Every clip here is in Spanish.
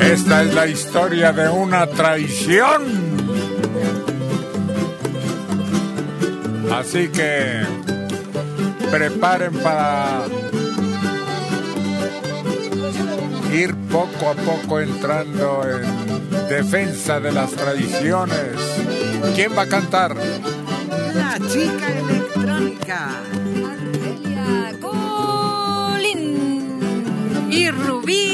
Esta es la historia de una traición. Así que preparen para ir poco a poco entrando en defensa de las tradiciones. ¿Quién va a cantar? La chica electrónica. Y Rubí.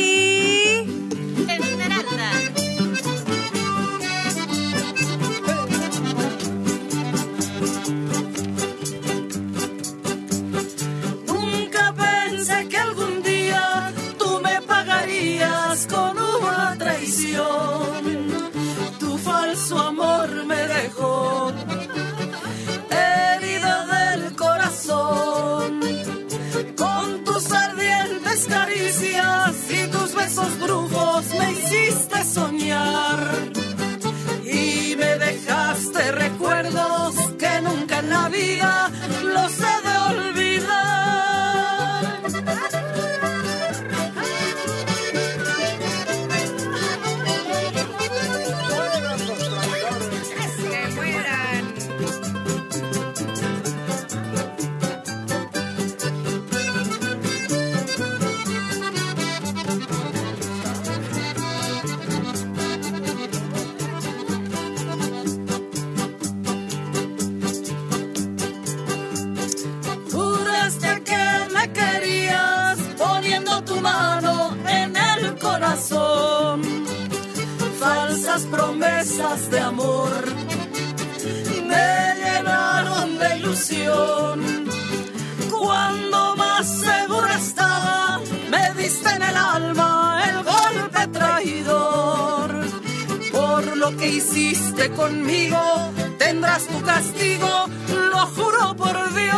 De amor me llenaron de ilusión. Cuando más segura estaba, me diste en el alma el golpe traidor. Por lo que hiciste conmigo, tendrás tu castigo, lo juro por Dios.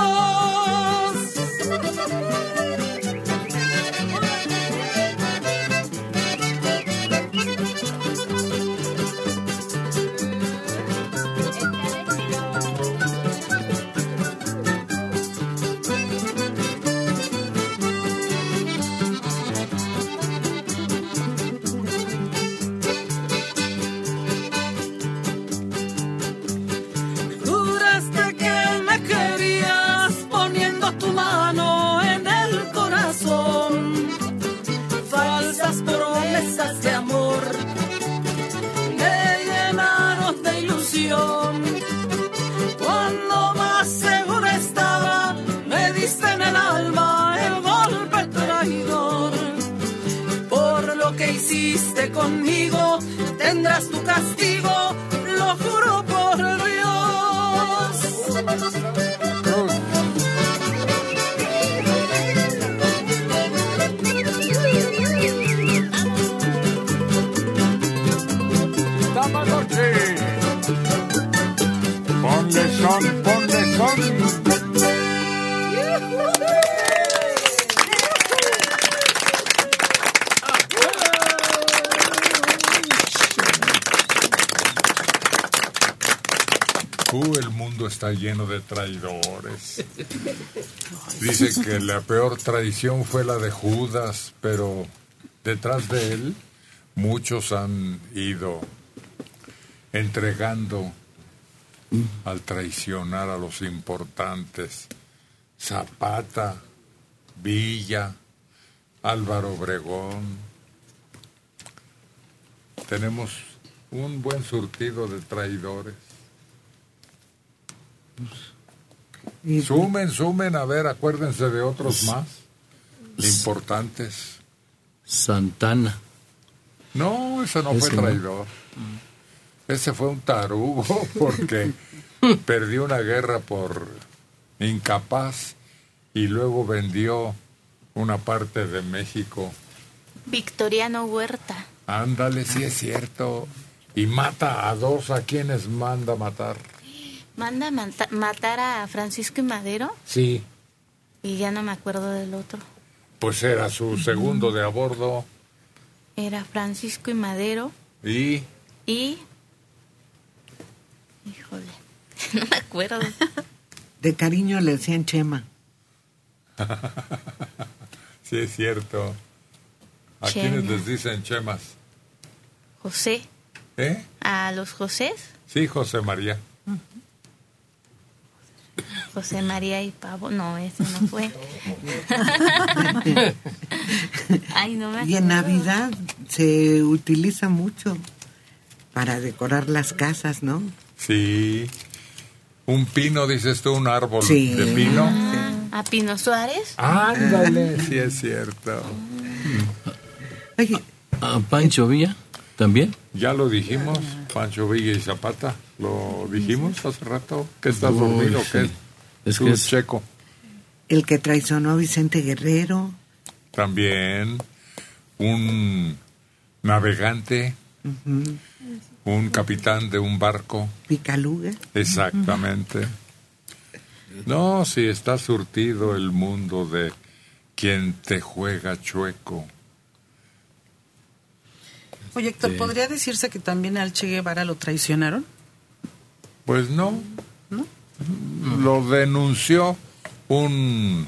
El mundo está lleno de traidores. Dice que la peor traición fue la de Judas, pero detrás de él muchos han ido entregando al traicionar a los importantes. Zapata, Villa, Álvaro Obregón. Tenemos un buen surtido de traidores. Y Sumen, sumen, a ver, acuérdense de otros más importantes. Santana. No, ese no Ese fue no. traidor. Ese fue un tarugo porque perdió una guerra por incapaz y luego vendió una parte de México. Victoriano Huerta. Ándale, sí es cierto. Y mata a dos a quienes manda matar. Manda a mata- matar a Francisco y Madero Sí, y ya no me acuerdo del otro. pues era su segundo de a bordo. Era Francisco y Madero Y y... Híjole, no me acuerdo. de cariño le decían Chema. Sí, es cierto. ¿A Chema. quiénes les dicen chemas? José. ¿Eh? A los Josés, Sí, José María. José María y Pavo. No, ese no fue. Ay, no me Y en. Navidad se utiliza mucho para decorar las casas, ¿no? Sí. Un pino, dices tú, un árbol Sí. de pino. Ah, a Pino Suárez. Ándale, sí es cierto. Oye, ¿A Pancho Villa también? Ya lo dijimos, Pancho Villa y Zapata. Lo dijimos hace rato. ¿Qué estás dormido? Uy, ¿Qué? sí. Es Tú, que es- Checo. el que traicionó a Vicente Guerrero, También un navegante, un capitán de un barco. Picaluga. Exactamente. No, si está surtido el mundo de quien te juega chueco. Oye, Héctor. ¿podría decirse que también al Che Guevara lo traicionaron? Pues no. Lo denunció un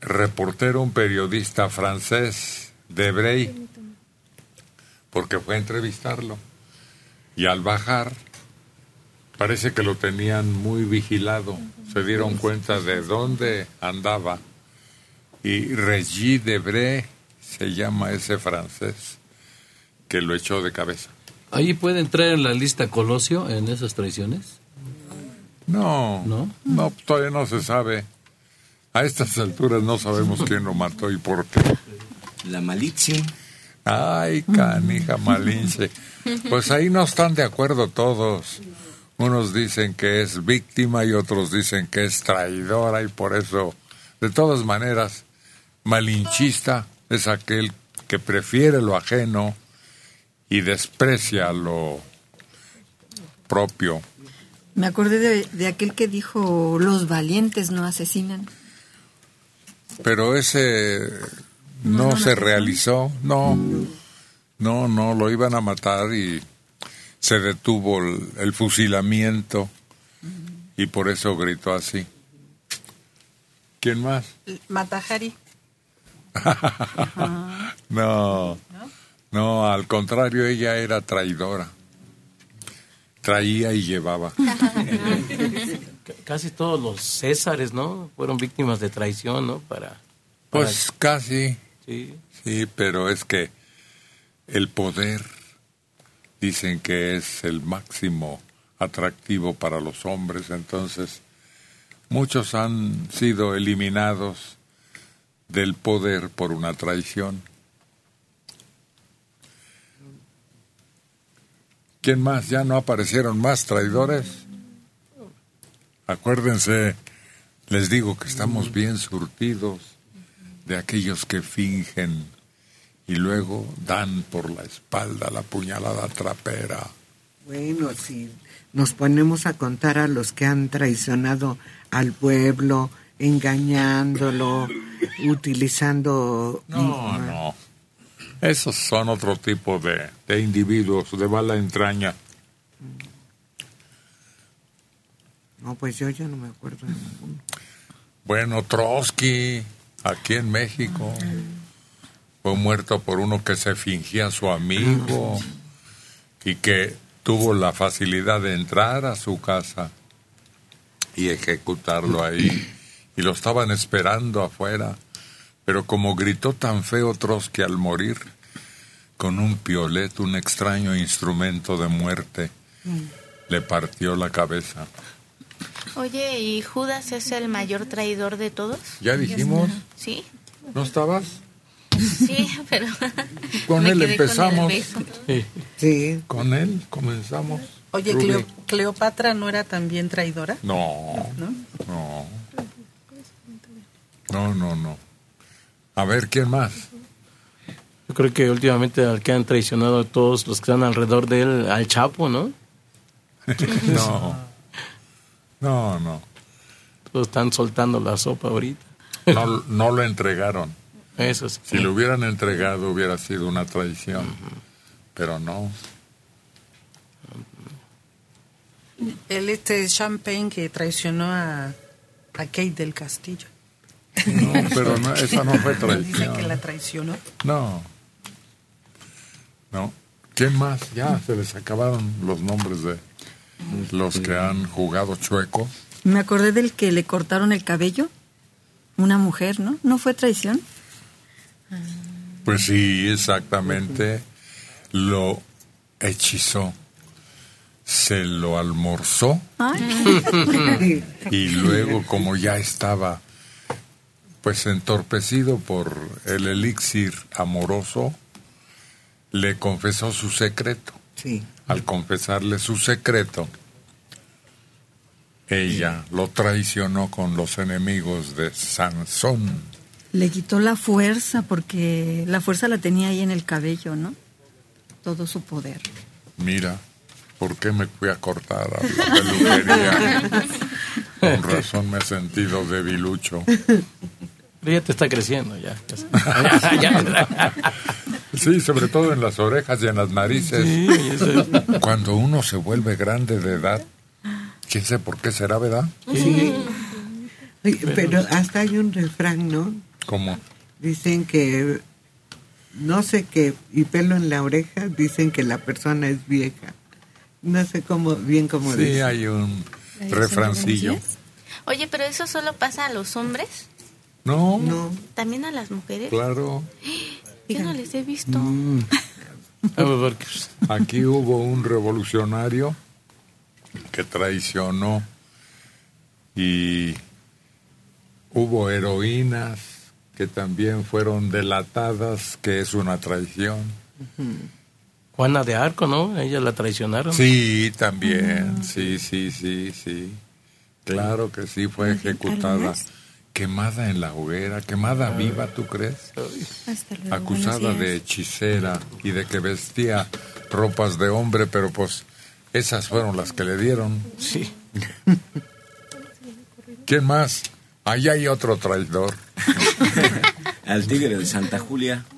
reportero, un periodista francés de Brey, porque fue a entrevistarlo. Y al bajar, parece que lo tenían muy vigilado. Se dieron cuenta de dónde andaba. Y Regis Debré se llama ese francés que lo echó de cabeza. ¿Ahí puede entrar en la lista Colosio en esas traiciones? No, ¿No? no, todavía no se sabe. A estas alturas no sabemos quién lo mató y por qué. La Malitzi. Ay, canija malinche. Pues ahí no están de acuerdo todos. Unos dicen que es víctima y otros dicen que es traidora y por eso, de todas maneras, malinchista es aquel que prefiere lo ajeno y desprecia lo propio. Me acordé de, de aquel que dijo, los valientes no asesinan. Pero ese no, se realizó, no, no, no, lo iban a matar y se detuvo el, el fusilamiento y por eso gritó así. ¿Quién más? Matajari. No, no, al contrario, ella era traidora. Traía y llevaba. Casi todos los Césares, ¿no? Fueron víctimas de traición, ¿no? Para, para- Pues casi, sí. sí, pero es que el poder dicen que es el máximo atractivo para los hombres, entonces muchos han sido eliminados del poder por una traición. ¿Quién más? ¿Ya no aparecieron más traidores? Acuérdense, les digo que estamos bien surtidos de aquellos que fingen y luego dan por la espalda la puñalada trapera. Bueno, si nos ponemos a contar a los que han traicionado al pueblo, engañándolo, utilizando... No, no. Esos son otro tipo de, de individuos de mala entraña. No, pues yo ya no me acuerdo de ninguno. Bueno, Trotsky, aquí en México, fue muerto por uno que se fingía su amigo y que tuvo la facilidad de entrar a su casa y ejecutarlo ahí. Y lo estaban esperando afuera. Pero como gritó tan feo Trotsky al morir, con un piolet, un extraño instrumento de muerte, le partió la cabeza. Oye, ¿y Judas es el mayor traidor de todos? ¿Ya dijimos? Sí, ¿No estabas? sí, pero... Con él con empezamos. Sí, Con él comenzamos. Oye. Cleo- ¿Cleopatra no era también traidora? No, ¿No? no. No, no, no. A ver, ¿quién más? Yo creo que últimamente al que han traicionado a todos los que están alrededor de él, al Chapo, ¿no? No. No, no. Todos están soltando la sopa ahorita. No, no lo entregaron. Eso sí. Si lo hubieran entregado hubiera sido una traición. Pero no. El este Champagne que traicionó a, a Kate del Castillo. No, pero no, esa no fue Dice que traición. la traicionó. No. No. ¿Quién más? Ya se les acabaron los nombres de los que han jugado chueco. Me acordé del que le cortaron el cabello. Una mujer, ¿no? ¿No fue traición? Pues sí, exactamente. Lo hechizó. Se lo almorzó y luego como ya estaba pues entorpecido por el elixir amoroso, le confesó su secreto. Sí. Al confesarle su secreto, ella lo traicionó con los enemigos de Sansón. Le quitó la fuerza porque la fuerza la tenía ahí en el cabello, ¿no? Todo su poder. Mira, ¿por qué me fui a cortar a la peluquería? Con razón me he sentido debilucho. Pero ya te está creciendo, ya. ya. Ya. Sí, sobre todo en las orejas y en las narices. Sí, eso es. Cuando uno se vuelve grande de edad, quién sabe por qué será, ¿verdad? Oye, pero hasta hay un refrán, ¿no? Como, Dicen que no sé qué y pelo en la oreja dicen que la persona es vieja. No sé cómo bien cómo sí, dice. hay un refrancillo. Oye, pero eso solo pasa a los hombres, No, No, también a las mujeres. claro. Yo no les he visto. Pues, Aquí hubo un revolucionario que traicionó y hubo heroínas que también fueron delatadas, que es una traición. Juana de Arco, ¿no? Ella la traicionaron. Sí, también, sí, sí, sí, sí. Claro que sí, fue ejecutada. Quemada en la hoguera, quemada viva, ¿tú crees? Hasta luego. acusada de hechicera y de que vestía ropas de hombre, pero pues esas fueron las que le dieron. Sí. ¿Quién más? Ahí hay otro traidor. Al tigre de Santa Julia.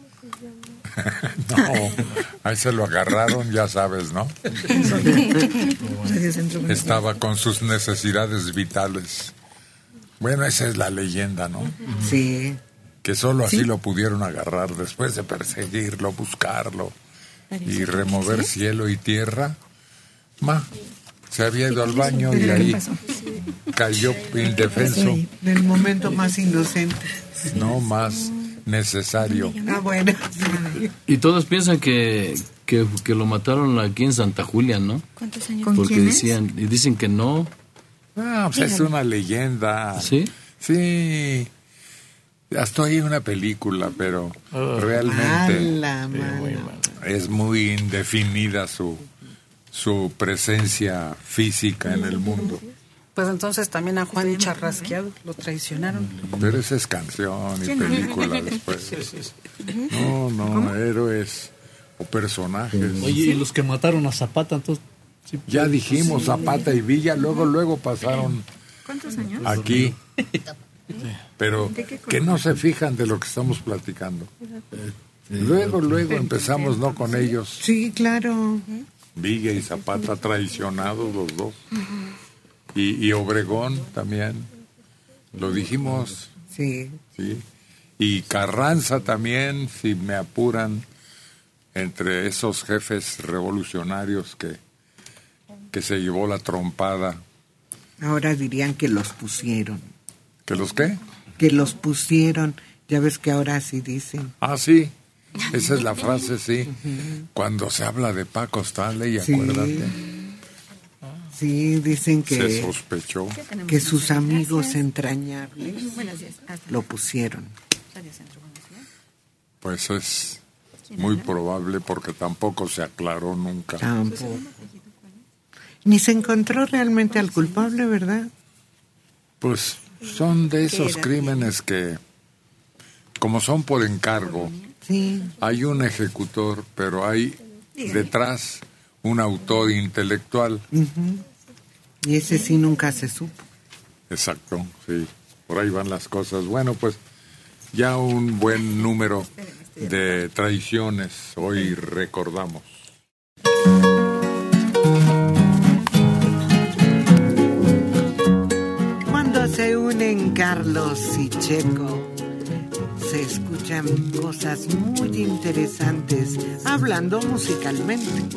No, ahí se lo agarraron, ya sabes, ¿no? Estaba con sus necesidades vitales. Bueno, esa es la leyenda, ¿no? sí. Que solo así lo pudieron agarrar después de perseguirlo, buscarlo y remover cielo y tierra. Ma, se había ido al baño y ahí cayó indefenso. En el momento más inocente. no más necesario. Ah, bueno. Y todos piensan que, que, que lo mataron aquí en Santa Julia, ¿no? ¿Cuántos años? Porque quién es? decían, y dicen que no. Ah, pues es una leyenda. ¿Sí? Sí. Hasta hay una película, pero Ah. A realmente es muy indefinida su, su presencia física en el mundo. Pues entonces también a Juan Charrasqueado lo traicionaron. Pero esa es canción y película después. No, no, héroes o personajes. Oye, y los que mataron a Zapata, entonces. Sí, Ya dijimos Zapata y Villa, luego, luego pasaron ¿Cuántos años? aquí. Pero que no se fijan de lo que estamos platicando. Luego, luego empezamos, ¿no? Con ellos. Sí, claro. Villa y Zapata traicionados los dos. Y, y Obregón también. Lo dijimos, Sí. ¿sí? Y Carranza también, si me apuran, entre esos jefes revolucionarios que, que se llevó la trompada. Ahora dirían que los pusieron. ¿Que los qué? Que los pusieron. Ya ves que ahora sí dicen. Ah, sí. Esa es la frase, sí. Cuando se habla de Paco Stanley, Sí. acuérdate, Sí, dicen se que, sospechó. que sus amigos entrañables Buenos días. Hasta lo pusieron. Pues es muy probable porque tampoco se aclaró nunca. Tampoco. Ni se encontró realmente al culpable, ¿verdad? Pues son de esos crímenes que, como son por encargo, Sí. hay un ejecutor, pero hay detrás un autor intelectual. Y ese sí nunca se supo. Exacto, sí. Por ahí van las cosas. Bueno, pues ya un buen número de traiciones hoy recordamos. Carlos y Checo se escuchan cosas muy interesantes hablando musicalmente.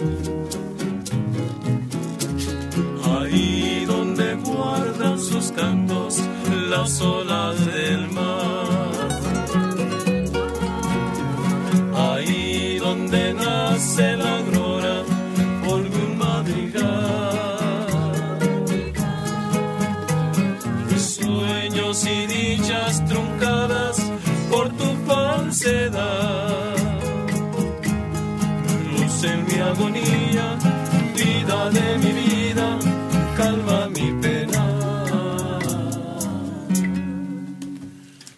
Ahí donde guardan sus cantos las olas del mar. Agonía, vida de mi vida, calma mi pena.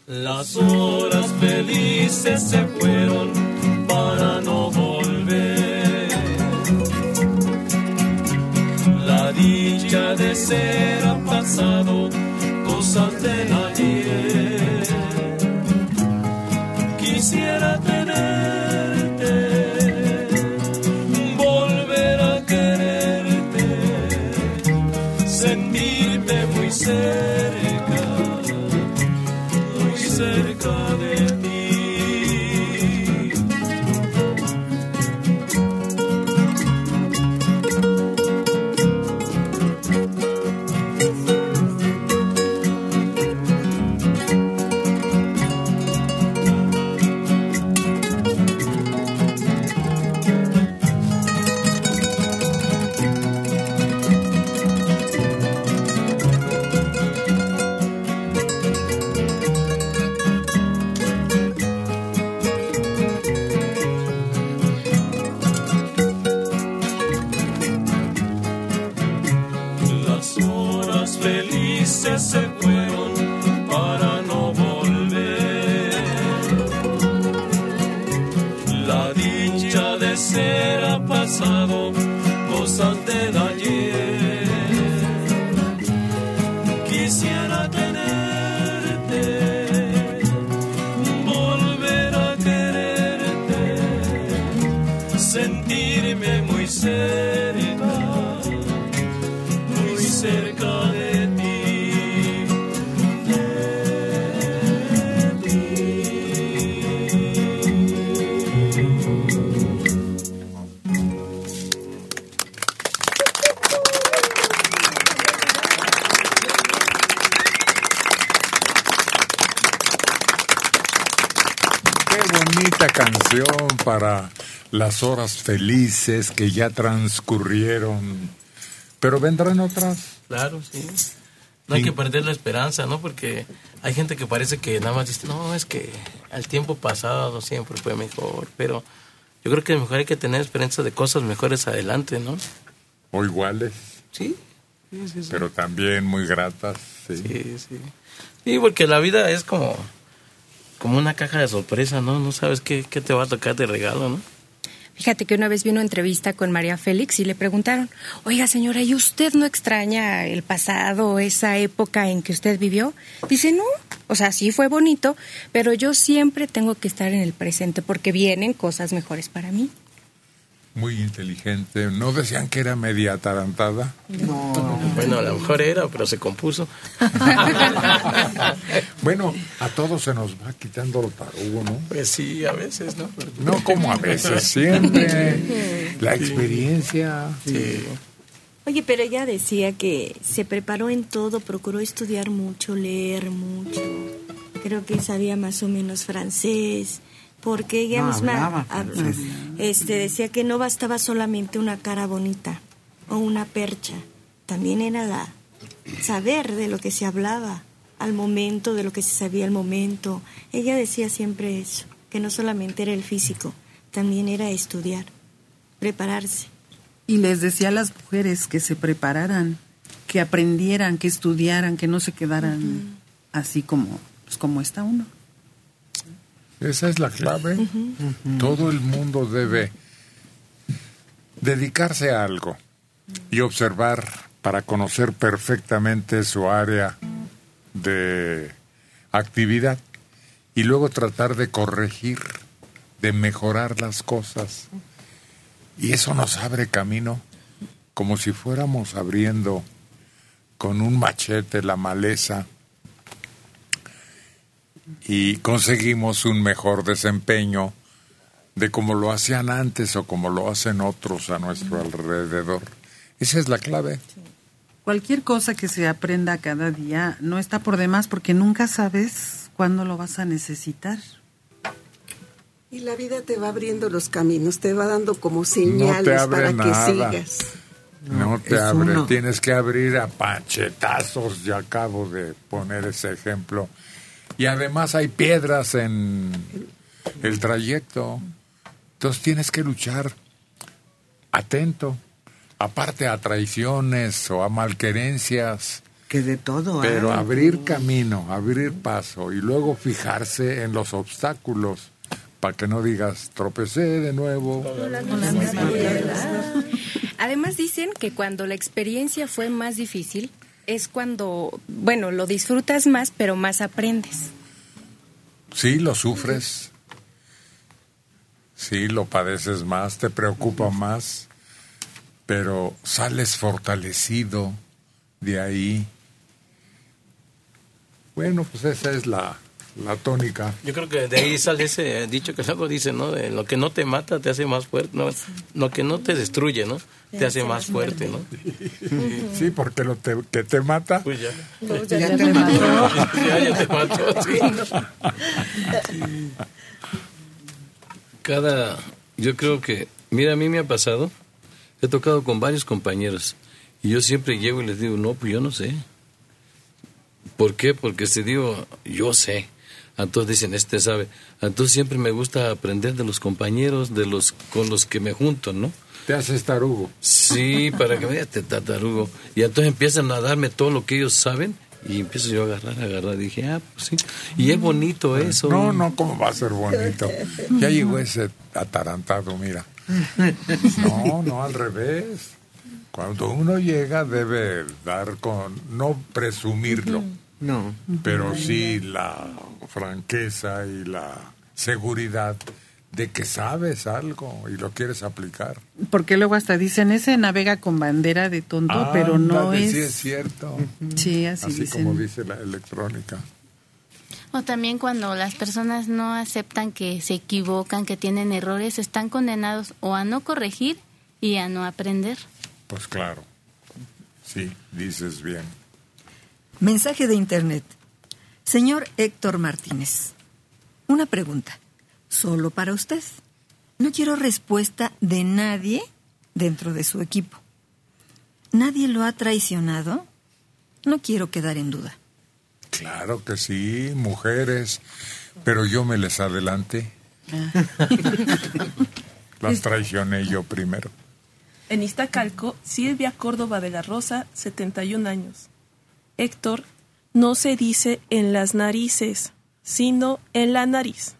Las horas felices se fueron para no volver. La dicha de ser ha pasado, cosas del ayer. Las horas felices que ya transcurrieron. Pero vendrán otras. Claro, sí. No hay que perder la esperanza, ¿no? Porque hay gente que parece que nada más dice, no, es que el tiempo pasado siempre fue mejor. Pero yo creo que mejor hay que tener esperanza de cosas mejores adelante, ¿no? O iguales. Sí. Sí, sí, sí. Pero también muy gratas. Sí. Sí, sí. Sí, porque la vida es como, como una caja de sorpresa, ¿no? No sabes qué, qué te va a tocar de regalo, ¿no? Fíjate que una vez vino entrevista con María Félix y le preguntaron, oiga señora, ¿y usted no extraña el pasado, esa época en que usted vivió? Dice, no, o sea, sí fue bonito, pero yo siempre tengo que estar en el presente porque vienen cosas mejores para mí. Muy inteligente. ¿No decían que era media atarantada? Bueno, a lo mejor era, pero se compuso. Bueno, a todos se nos va quitando lo tarugo, ¿no? Pues sí, a veces, ¿no? No como a veces, siempre. La experiencia. Oye, pero ella decía que se preparó en todo, procuró estudiar mucho, leer mucho. Creo que sabía más o menos francés, porque ella No, misma hablaba hab- francés. este, decía que no bastaba solamente una cara bonita o una percha, también era la saber de lo que se hablaba al momento, de lo que se sabía al momento. Ella decía siempre eso, que no solamente era el físico, también era estudiar, prepararse. Y les decía a las mujeres que se prepararan, que aprendieran, que estudiaran, que no se quedaran así como, pues como está uno. Esa es la clave. Todo el mundo debe dedicarse a algo y observar para conocer perfectamente su área de actividad y luego tratar de corregir, de mejorar las cosas. Y eso nos abre camino como si fuéramos abriendo con un machete la maleza y conseguimos un mejor desempeño de como lo hacían antes o como lo hacen otros a nuestro alrededor. Esa es la clave. Cualquier cosa que se aprenda cada día no está por demás porque nunca sabes cuándo lo vas a necesitar. Y la vida te va abriendo los caminos, te va dando como señales para nada. que sigas. No te abre, uno. tienes que abrir a pachetazos, ya acabo de poner ese ejemplo. Y además hay piedras en el trayecto, entonces tienes que luchar atento, aparte a traiciones o a malquerencias, Que de todo pero hay. abrir camino, abrir paso y luego fijarse en los obstáculos para que no digas tropecé de nuevo. Además dicen que cuando la experiencia fue más difícil es cuando, bueno, lo disfrutas más, pero más aprendes. Sí, lo sufres. Sí, lo padeces más, te preocupa más, pero sales fortalecido de ahí. Bueno, pues esa es la, la tónica. Yo creo que de ahí sale ese dicho que luego dice, ¿no? De lo que no te mata te hace más fuerte, no, lo que no te destruye, ¿no? Te hace más fuerte, ¿no? Sí, porque lo te- que te mata. Pues ya. ya Ya te te mató. mató. Ya, ya te mató, sí. Cada, yo creo que, mira, a mí me ha pasado, he tocado con varios compañeros y yo siempre llego y les digo, no, pues yo no sé. ¿Por qué? Porque si digo, yo sé. Entonces dicen, este sabe. Entonces siempre me gusta aprender de los compañeros, de los con los que me junto, ¿no? Te haces tarugo. Sí, para que me digas, te tatarugo. Y entonces empiezan a darme todo lo que ellos saben y empiezo yo a agarrar, a agarrar. Dije, ah, pues sí. Y es bonito eso. No, no, ¿cómo va a ser bonito? Ya llegó ese atarantado, mira. No, no, al revés. Cuando uno llega debe dar con, no presumirlo, No. pero sí la franqueza y la seguridad de que sabes algo y lo quieres aplicar. Porque luego hasta dicen, ese navega con bandera de tonto, pero no es... Sí, es cierto. Sí, así, Así dicen. como dice la electrónica. O también cuando las personas no aceptan que se equivocan, que tienen errores, están condenados o a no corregir y a no aprender. Pues claro. Sí, dices bien. Mensaje de Internet. Señor Héctor Martínez, una pregunta, solo para usted. No quiero respuesta de nadie dentro de su equipo. ¿Nadie lo ha traicionado? No quiero quedar en duda. Claro que sí, mujeres, pero yo me les adelanté. Las traicioné yo primero. En Iztacalco, Silvia Córdoba de la Rosa, 71 años. Héctor, no se dice en las narices, sino en la nariz.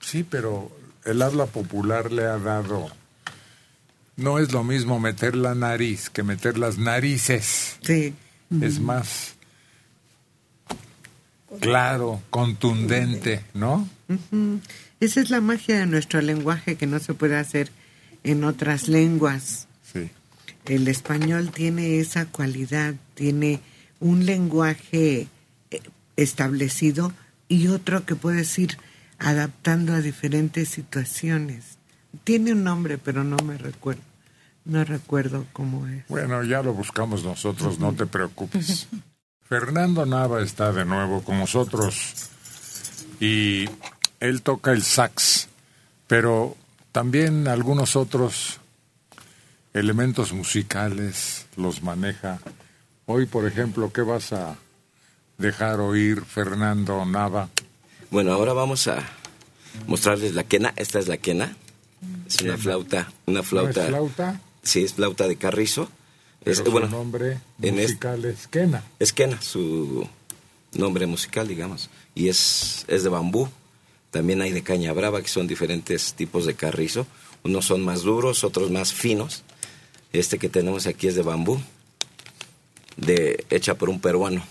Sí, pero el habla popular le ha dado... No es lo mismo meter la nariz que meter las narices. Sí. Es más claro, contundente, ¿no? Esa es la magia de nuestro lenguaje que no se puede hacer en otras lenguas. El español tiene esa cualidad, tiene un lenguaje eh, establecido y otro que puedes ir adaptando a diferentes situaciones. Tiene un nombre, pero no me recuerdo. No recuerdo cómo es. Bueno, ya lo buscamos nosotros, no te preocupes. Fernando Nava está de nuevo con nosotros y él toca el sax, pero también algunos otros elementos musicales los maneja. Hoy, por ejemplo, ¿qué vas a dejar oír, Fernando Nava? Bueno, ahora vamos a mostrarles la quena. Esta es la quena. Es una flauta, una flauta. ¿No es flauta? Sí, es flauta de carrizo. Pero Es, su bueno, nombre en es- musical es Quena. es quena, su nombre musical, digamos. Y es, es de bambú. También hay de caña brava, que son diferentes tipos de carrizo. Unos son más duros, otros más finos. Este que tenemos aquí es de bambú, de, hecha por un peruano.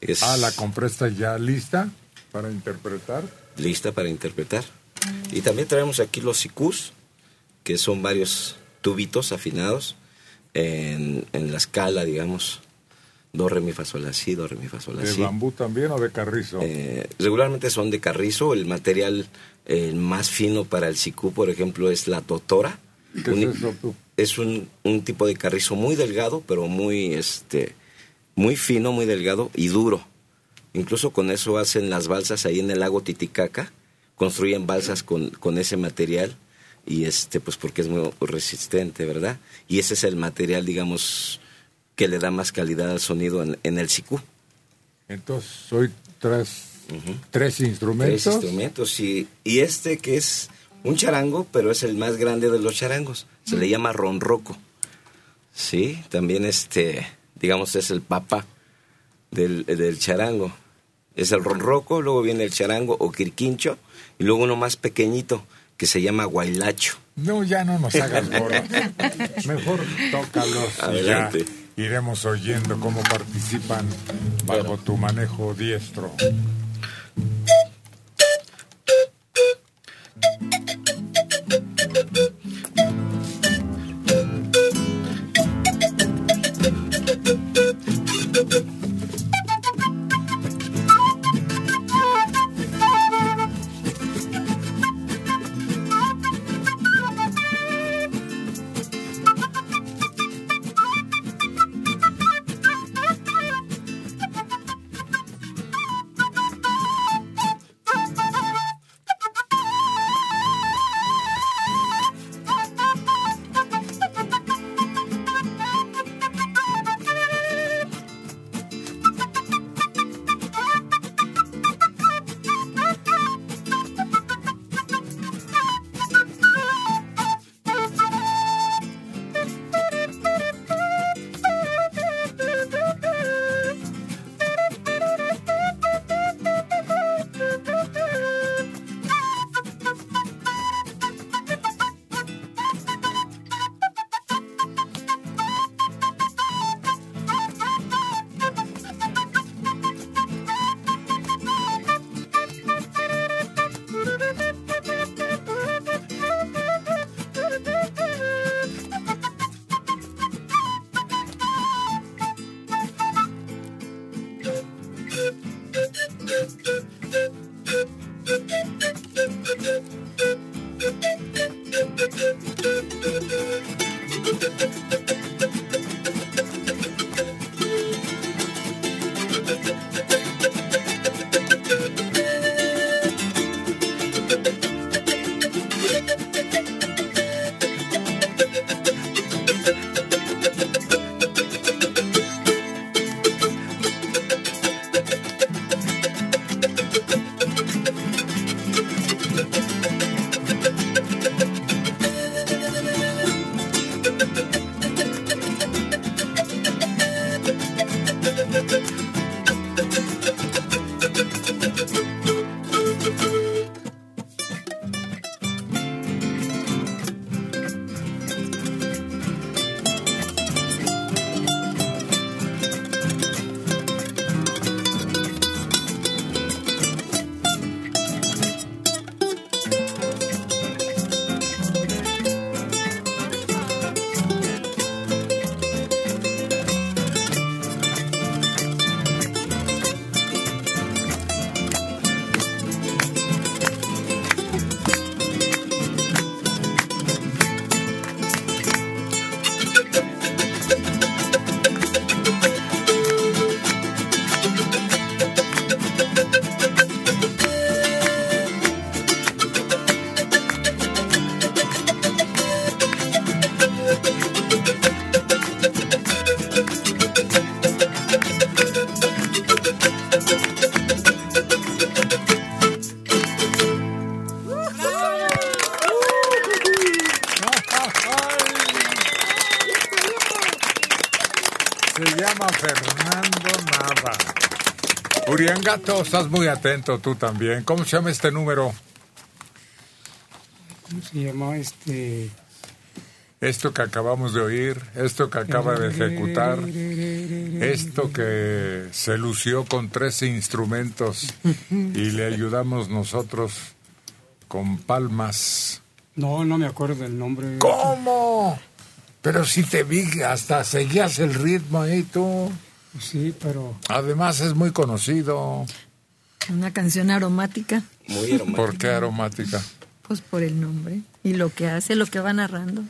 Es Ah, la compré está ya lista para interpretar. lista para interpretar. Y también traemos aquí los sicus, que son varios tubitos afinados en, en la escala, digamos, Do, re, mi, fa, sol, la, si, do, re, mi, fa, sol, la, ¿De bambú también o de carrizo? Eh, regularmente son de carrizo. El material eh, más fino para el sicú, por ejemplo, es la totora. ¿Qué Un- es eso tú? es un, un tipo de carrizo muy delgado, pero muy, este, muy fino, muy delgado y duro. Incluso con eso hacen las balsas ahí en el lago Titicaca, construyen balsas con, con ese material y este, pues porque es muy resistente, ¿verdad? Y ese es el material, digamos, que le da más calidad al sonido en, en el sicú. Entonces, hoy tres, tres instrumentos. Tres instrumentos y, y este que es un charango, pero es el más grande de los charangos. Se le llama ronroco. Sí, también este, digamos, es el papa del, del charango. Es el ronroco, luego viene el charango o quirquincho, y luego uno más pequeñito que se llama guailacho. No, ya no nos hagas bola. Mejor tócalos y ya Adelante. iremos oyendo cómo participan bajo tu manejo diestro. Estás muy atento tú también. ¿Cómo se llama este número? ¿Cómo se llama este? Esto que acabamos de oír, esto que acaba de ejecutar, esto que se lució con tres instrumentos y le ayudamos nosotros con palmas. No, no me acuerdo del nombre. ¿Cómo? Pero si te vi, hasta seguías el ritmo ahí tú. Sí, pero Además es muy conocido. Una canción aromática, Muy aromático. ¿Por qué aromática? pues por el nombre y lo que hace, lo que va narrando.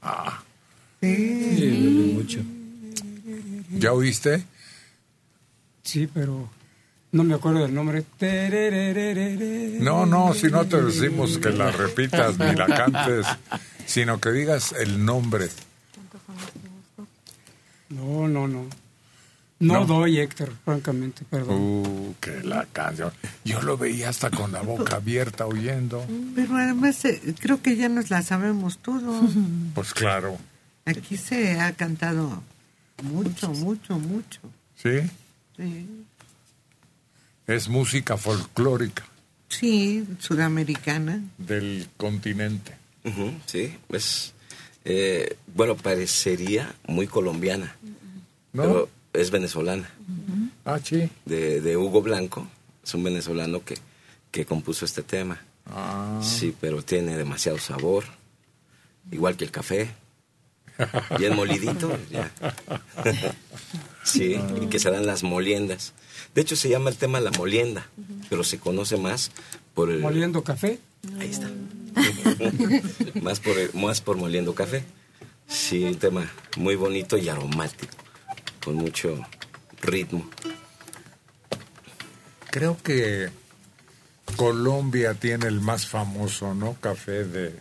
Ah, Sí, mucho. ¿ya oíste? sí, pero no me acuerdo del nombre. No, no, si no te decimos que la repitas ni la cantes, sino que digas el nombre. No, no, no. No, No. doy, Héctor, francamente, perdón. Uh, que la canción. Yo lo veía hasta con la boca abierta oyendo. Pero además eh, creo que ya nos la sabemos todo. Pues claro, Aquí se ha cantado mucho, mucho, mucho. ¿sí? Sí, Es música folclórica sí sudamericana. del continente. Sí, es, eh, bueno, parecería muy colombiana, ¿No? pero es venezolana, Ah, sí. de, de Hugo Blanco, es un venezolano que, que compuso este tema. Ah. Sí, pero tiene demasiado sabor, igual que el café, bien molidito, ya. sí, y que se dan las moliendas. De hecho, se llama el tema la molienda, pero se conoce más por el... Moliendo café. Ahí está. más, por, más por moliendo café. Sí, un tema muy bonito y aromático, con mucho ritmo. Creo que Colombia tiene el más famoso, ¿no? Café de,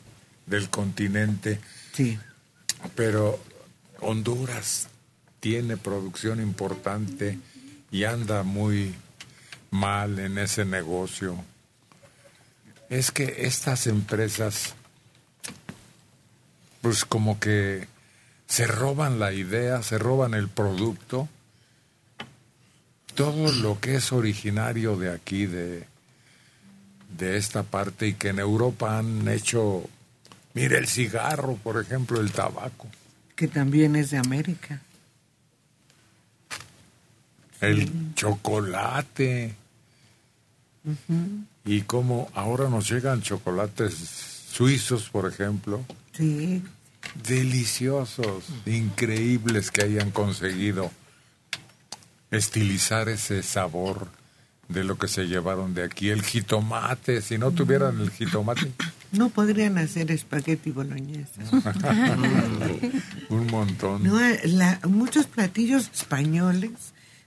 del continente. Sí. Pero Honduras tiene producción importante y anda muy mal en ese negocio. Es que estas empresas, pues como que se roban la idea, se roban el producto, todo lo que es originario de aquí, de, de esta parte, y que en Europa han hecho, mire el cigarro, por ejemplo, el tabaco. que también es de América. el chocolate y como ahora nos llegan chocolates suizos, por ejemplo, Sí, deliciosos, increíbles que hayan conseguido estilizar ese sabor de lo que se llevaron de aquí. El jitomate, si no tuvieran el jitomate, no podrían hacer espagueti boloñesa. un montón. No, la- muchos platillos españoles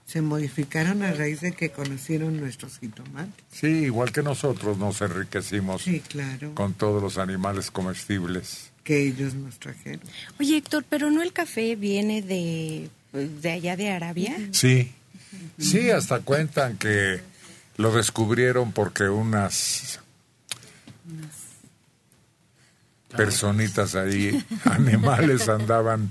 se modificaron a raíz de que conocieron nuestros jitomates. Sí, igual que nosotros nos enriquecimos Sí, claro, con todos los animales comestibles. que ellos nos trajeron. Oye, Héctor, ¿pero no el café viene de, pues, de allá de Arabia? Sí, sí, hasta cuentan que lo descubrieron porque unas personitas ahí, animales andaban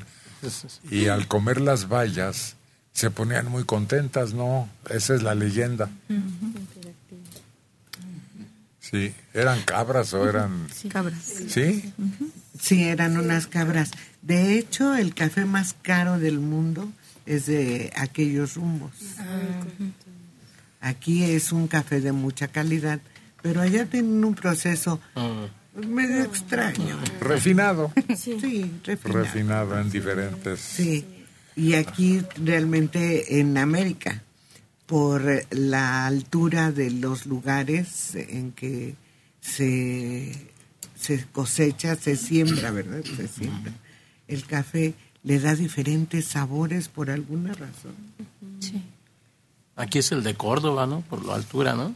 y al comer las bayas se ponían muy contentas, ¿no? Esa es la leyenda. Sí, ¿eran cabras o eran...? Cabras. ¿Sí? Sí, eran unas cabras. De hecho, el café más caro del mundo es de aquellos rumbos. Aquí es un café de mucha calidad, pero allá tienen un proceso medio extraño. Refinado. Sí, refinado. Refinado en diferentes... Sí, y aquí realmente en América, por la altura de los lugares en que se, se cosecha, se siembra, ¿verdad? Se siembra. El café le da diferentes sabores por alguna razón. Sí. Aquí es el de Córdoba, ¿no? Por la altura, ¿no?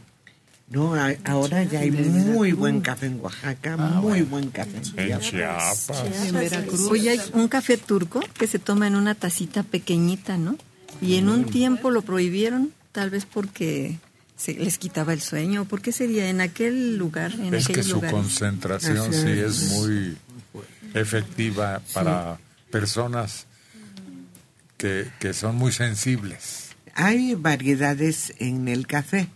No, a- ahora ya hay muy buen café en Oaxaca, muy buen café En Chiapas. En Veracruz. Oye, hay un café turco que se toma en una tacita pequeñita, ¿no? Y en un tiempo lo prohibieron, tal vez porque se les quitaba el sueño. ¿Por qué sería en aquel lugar? En Es que su lugares? concentración Así sí es. es muy efectiva para personas que, que son muy sensibles. Hay variedades en el café.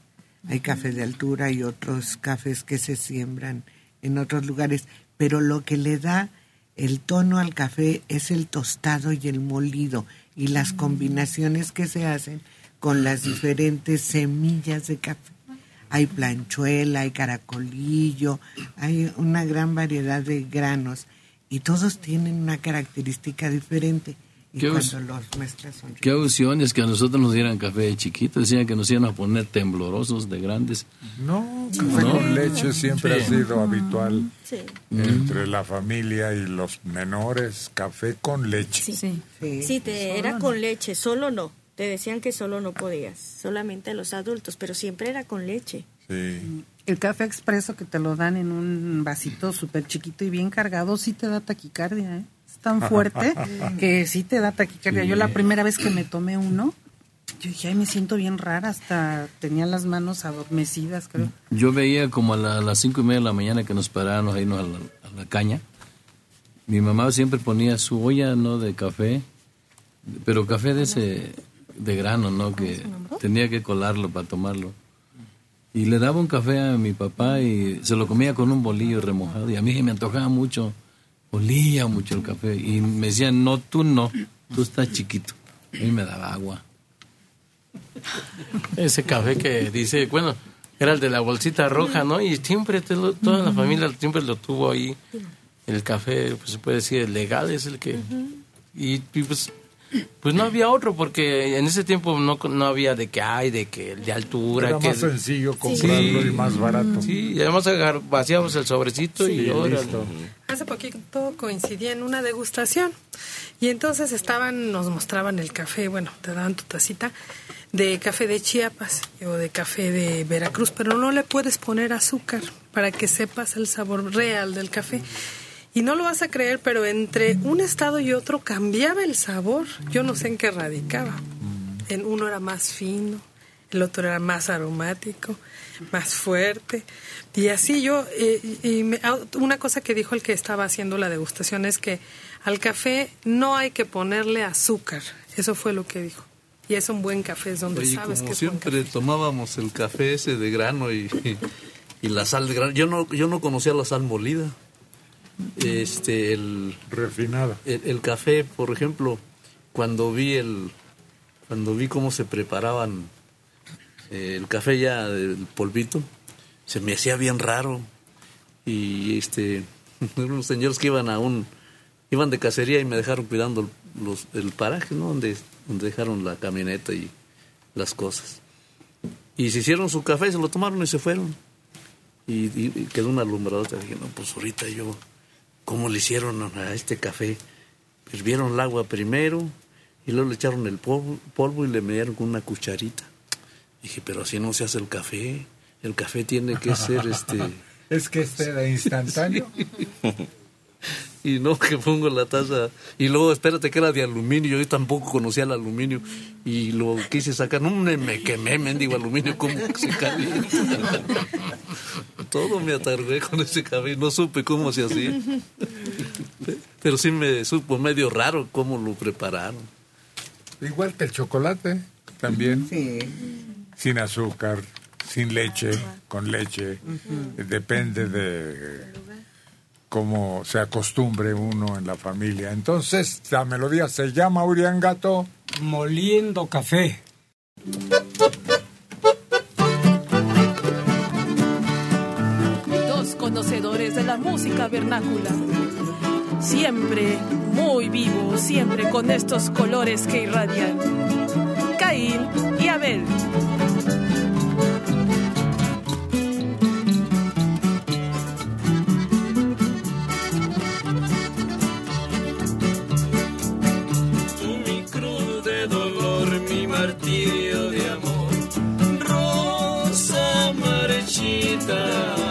Hay café de altura y otros cafés que se siembran en otros lugares. Pero lo que le da el tono al café es el tostado y el molido y las combinaciones que se hacen con las diferentes semillas de café. Hay planchuela, hay caracolillo, hay una gran variedad de granos y todos tienen una característica diferente Y ¿Qué cuando us- los mezclas son Qué opciones que a nosotros nos dieran café de chiquito. Decían que nos iban a poner temblorosos de grandes. No, café ¿No? con leche siempre Sí. ha sido habitual Sí. entre la familia y los menores. Café con leche. Sí. Sí, te, era con leche, solo no. Te decían que solo no podías, solamente los adultos, pero siempre era con leche. Sí. El café expreso que te lo dan en un vasito súper chiquito y bien cargado, sí te da taquicardia, ¿eh? Tan fuerte que sí te da taquicardia. Yo la primera vez que me tomé uno, yo dije, ay, me siento bien rara, hasta tenía las manos adormecidas, creo. Yo veía como a, la- a las cinco y media de la mañana que nos parábamos a irnos a la, a la caña. Mi mamá siempre ponía su olla, ¿no? De café, pero café de ese, de grano, ¿no? Que tenía que colarlo para tomarlo. Y le daba un café a mi papá y se lo comía con un bolillo remojado. Y a mí me antojaba mucho, olía mucho el café. Y me decían, no, tú no, tú estás chiquito. A mí me daba agua. Ese café que dice, bueno, era el de la bolsita roja, ¿no? Y siempre, te lo- toda la familia siempre lo tuvo ahí. El café, pues se puede decir, legal es el que... Y, y, pues, pues no había otro, porque en ese tiempo no, no había de que hay, de que de altura. Era que más sencillo comprarlo y más barato. Sí, y además agar- vaciamos el sobrecito y Sí, órale. listo. Hace poquito coincidí en una degustación y entonces estaban, nos mostraban el café, bueno, te daban tu tacita de café de Chiapas o de café de Veracruz, pero no le puedes poner azúcar para que sepas el sabor real del café. Y no lo vas a creer, pero entre un estado y otro cambiaba el sabor. Yo no sé en qué radicaba. En uno era más fino, el otro era más aromático, más fuerte. Y así yo, eh, y me- ah, una cosa que dijo el que estaba haciendo la degustación es que al café no hay que ponerle azúcar. Eso fue lo que dijo. Y es un buen café, es donde Oye, sabes como que es buen siempre tomábamos el café ese de grano y, y la sal de grano. Yo no, yo no conocía la sal molida. Este, el refinada. El, el café, por ejemplo, cuando vi el, cuando vi cómo se preparaban el café ya del polvito, se me hacía bien raro y este, unos señores que iban a un, iban de cacería y me dejaron cuidando los, el paraje, ¿no? Donde, dejaron la camioneta y las cosas. Y se hicieron su café, se lo tomaron y se fueron. Y, y- y quedó una alumbradora. Dije, no, pues ahorita yo, ¿cómo le hicieron a este café? Hirvieron el agua primero y luego le echaron el polvo, y le medieron con una cucharita. Dije, pero así no se hace el café. El café tiene que ser este. Es que este era instantáneo. Y no, que pongo la taza. Y luego, espérate que era de aluminio. Yo tampoco conocía el aluminio. Y lo quise sacar. No, me, me quemé, mendigo aluminio, como se calienta. Todo me atargué con ese café. No supe cómo se hacía. Pero sí me supo medio raro cómo lo prepararon. Igual que el chocolate, también. Sin azúcar, sin leche, con leche. Depende de cómo se acostumbre uno en la familia. Entonces, la melodía se llama Uriangato. Moliendo café. Dos conocedores de la música vernácula. Siempre muy vivos, siempre con estos colores que irradian. Caín y Abel. sister.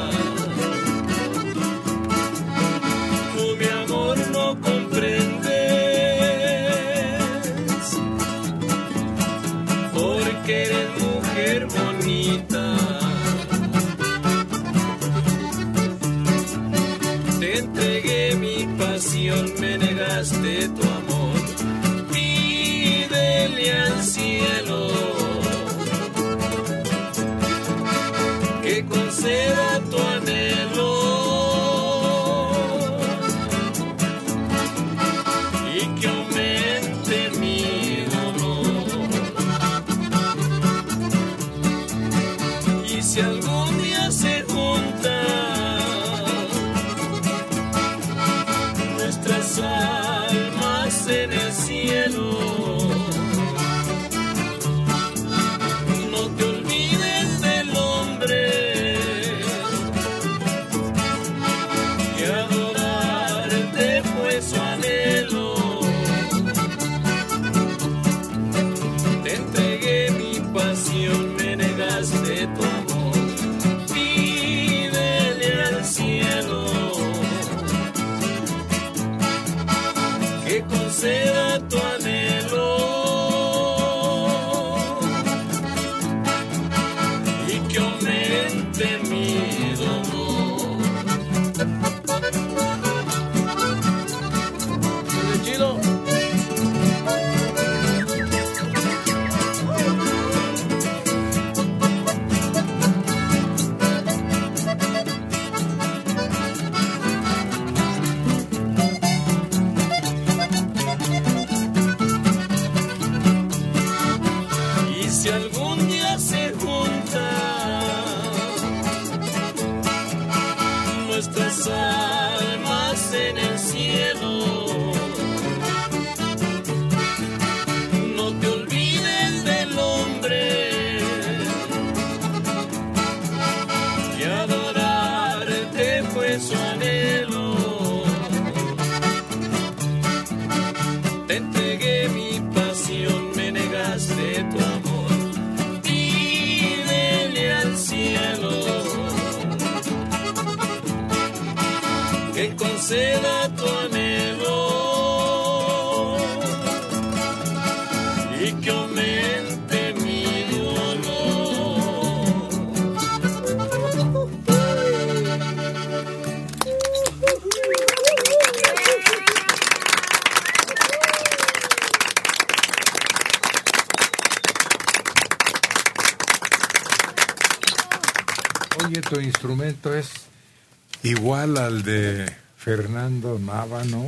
Al de Fernando Nava, ¿no?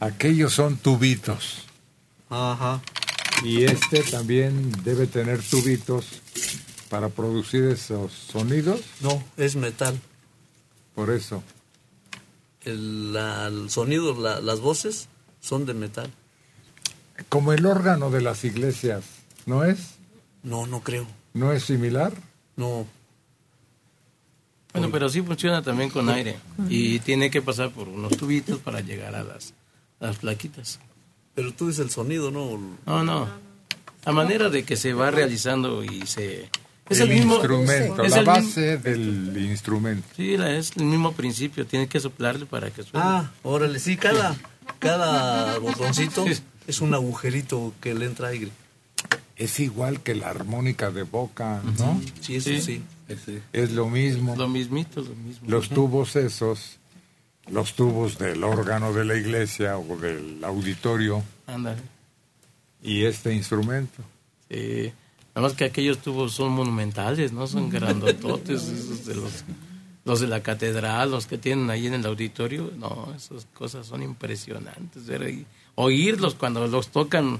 Aquellos son tubitos. Ajá. Y este también debe tener tubitos para producir esos sonidos. No, es metal. Por eso. El, la- el sonido, la- las voces son de metal. Como el órgano de las iglesias, ¿no es? No, no creo. ¿No es similar? No. Bueno, pero sí funciona también con aire. Y tiene que pasar por unos tubitos para llegar a las, las plaquitas. Pero tú dices el sonido, ¿no? No, no. A manera de que se va realizando y se... Es el, el, mismo... instrumento, es la el mismo- base del instrumento. Sí, la- es el mismo principio. Tiene que soplarle para que suene. Ah, órale, sí, cada, cada botoncito es un agujerito que le entra aire. Es igual que la armónica de boca, ¿no? Sí, eso sí. Es lo mismo. Lo mismito, lo mismo. Los tubos esos, los tubos del órgano de la iglesia o del auditorio Ándale. y este instrumento. Sí. Nada más que aquellos tubos son monumentales, ¿no? Son grandototes, esos de los, los de la catedral, los que tienen ahí en el auditorio. No, esas cosas son impresionantes. ver ahí- oírlos cuando los tocan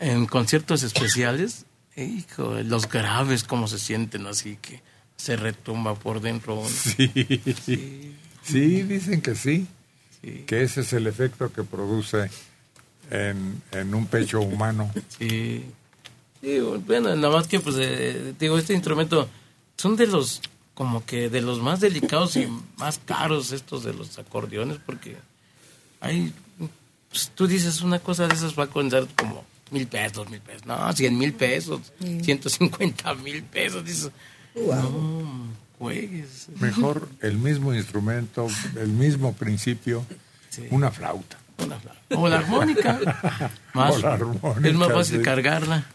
en conciertos especiales. Hijo, los graves, cómo se sienten así que se retumba por dentro. uno. Sí. Sí, dicen que sí, que ese es el efecto que produce en, en un pecho humano. Sí. Sí, bueno, nada más que, pues, eh, digo, este instrumento son de los, como que de los más delicados y más caros estos de los acordeones, porque hay, pues, tú dices una cosa de esas va a costar como mil pesos, mil pesos, no, cien mil pesos, ciento cincuenta mil pesos, dices, no, juegues. Mejor el mismo instrumento, el mismo principio, una flauta. Una flauta. O la armónica. Más, O la armónica, es más fácil sí. cargarla.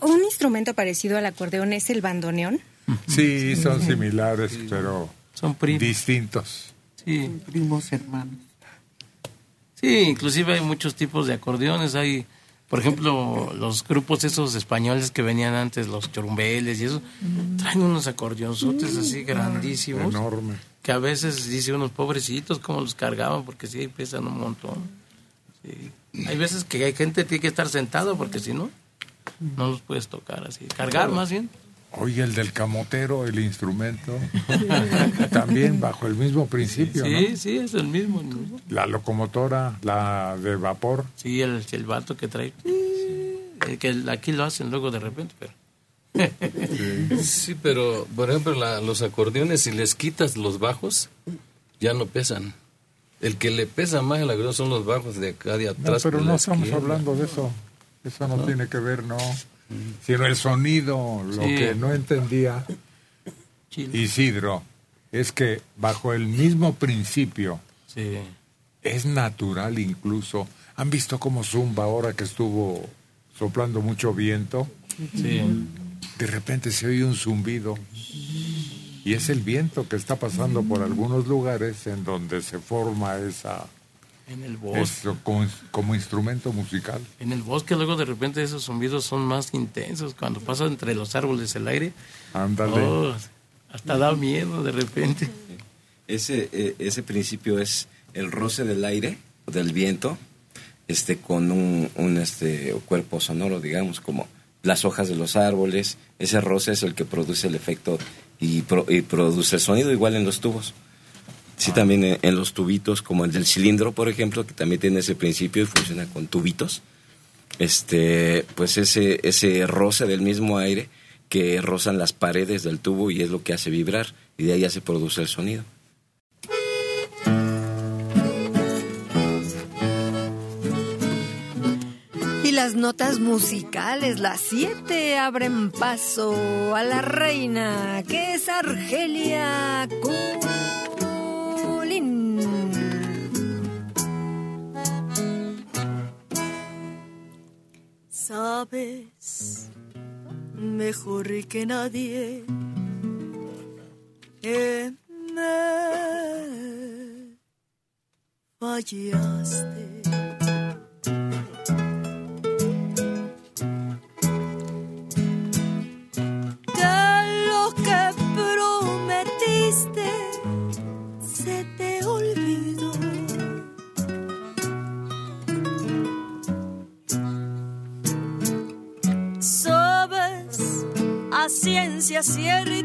Un instrumento parecido al acordeón es el bandoneón. Sí, son similares, pero son distintos. Sí. Primos hermanos. Sí, inclusive hay muchos tipos de acordeones. Hay, por ejemplo, los grupos esos españoles que venían antes, los churumbeles y eso, traen unos acordeonzotes así grandísimos. Enorme. Que a veces dice unos pobrecitos cómo los cargaban porque sí pesan un montón. Sí. Hay veces que hay gente que tiene que estar sentado porque si no, no los puedes tocar así. Cargar más bien. Oye, el del camotero, el instrumento, también bajo el mismo principio, Sí, ¿no? sí, es el mismo. el mismo. La locomotora, la de vapor. Sí, el, el vato que trae. que el- aquí lo hacen luego de repente, pero. Sí, pero por ejemplo la- los acordeones si les quitas los bajos ya no pesan. El que le pesa más el acordeón son los bajos de acá de No, atrás. pero no estamos izquierda. hablando de eso. Eso no, No. tiene que ver, no. Sino el sonido. Lo Sí. que no entendía Isidro es que bajo el mismo principio Sí. es natural incluso. ¿Han visto cómo zumba ahora que estuvo soplando mucho viento? Sí. De repente se oye un zumbido. Y es el viento que está pasando por algunos lugares en donde se forma esa En el bosque. eso como, como instrumento musical. En el bosque luego de repente esos zumbidos son más intensos. Cuando pasa entre los árboles el aire. Ándale. oh, hasta da miedo de repente. Ese, eh, ese principio es el roce del aire, del viento, este, con un, un, este, cuerpo sonoro, digamos, como las hojas de los árboles. Ese roce es el que produce el efecto y, pro- y produce el sonido, igual en los tubos. Sí, también en, los tubitos, como el del cilindro, por ejemplo, que también tiene ese principio y funciona con tubitos. Este, pues ese, ese roce del mismo aire que rozan las paredes del tubo y es lo que hace vibrar y de ahí ya se produce el sonido. Y las notas musicales, las siete, abren paso a la reina, que es Argelia. Sabes mejor que nadie que me fallaste. Que lo que prometiste sierra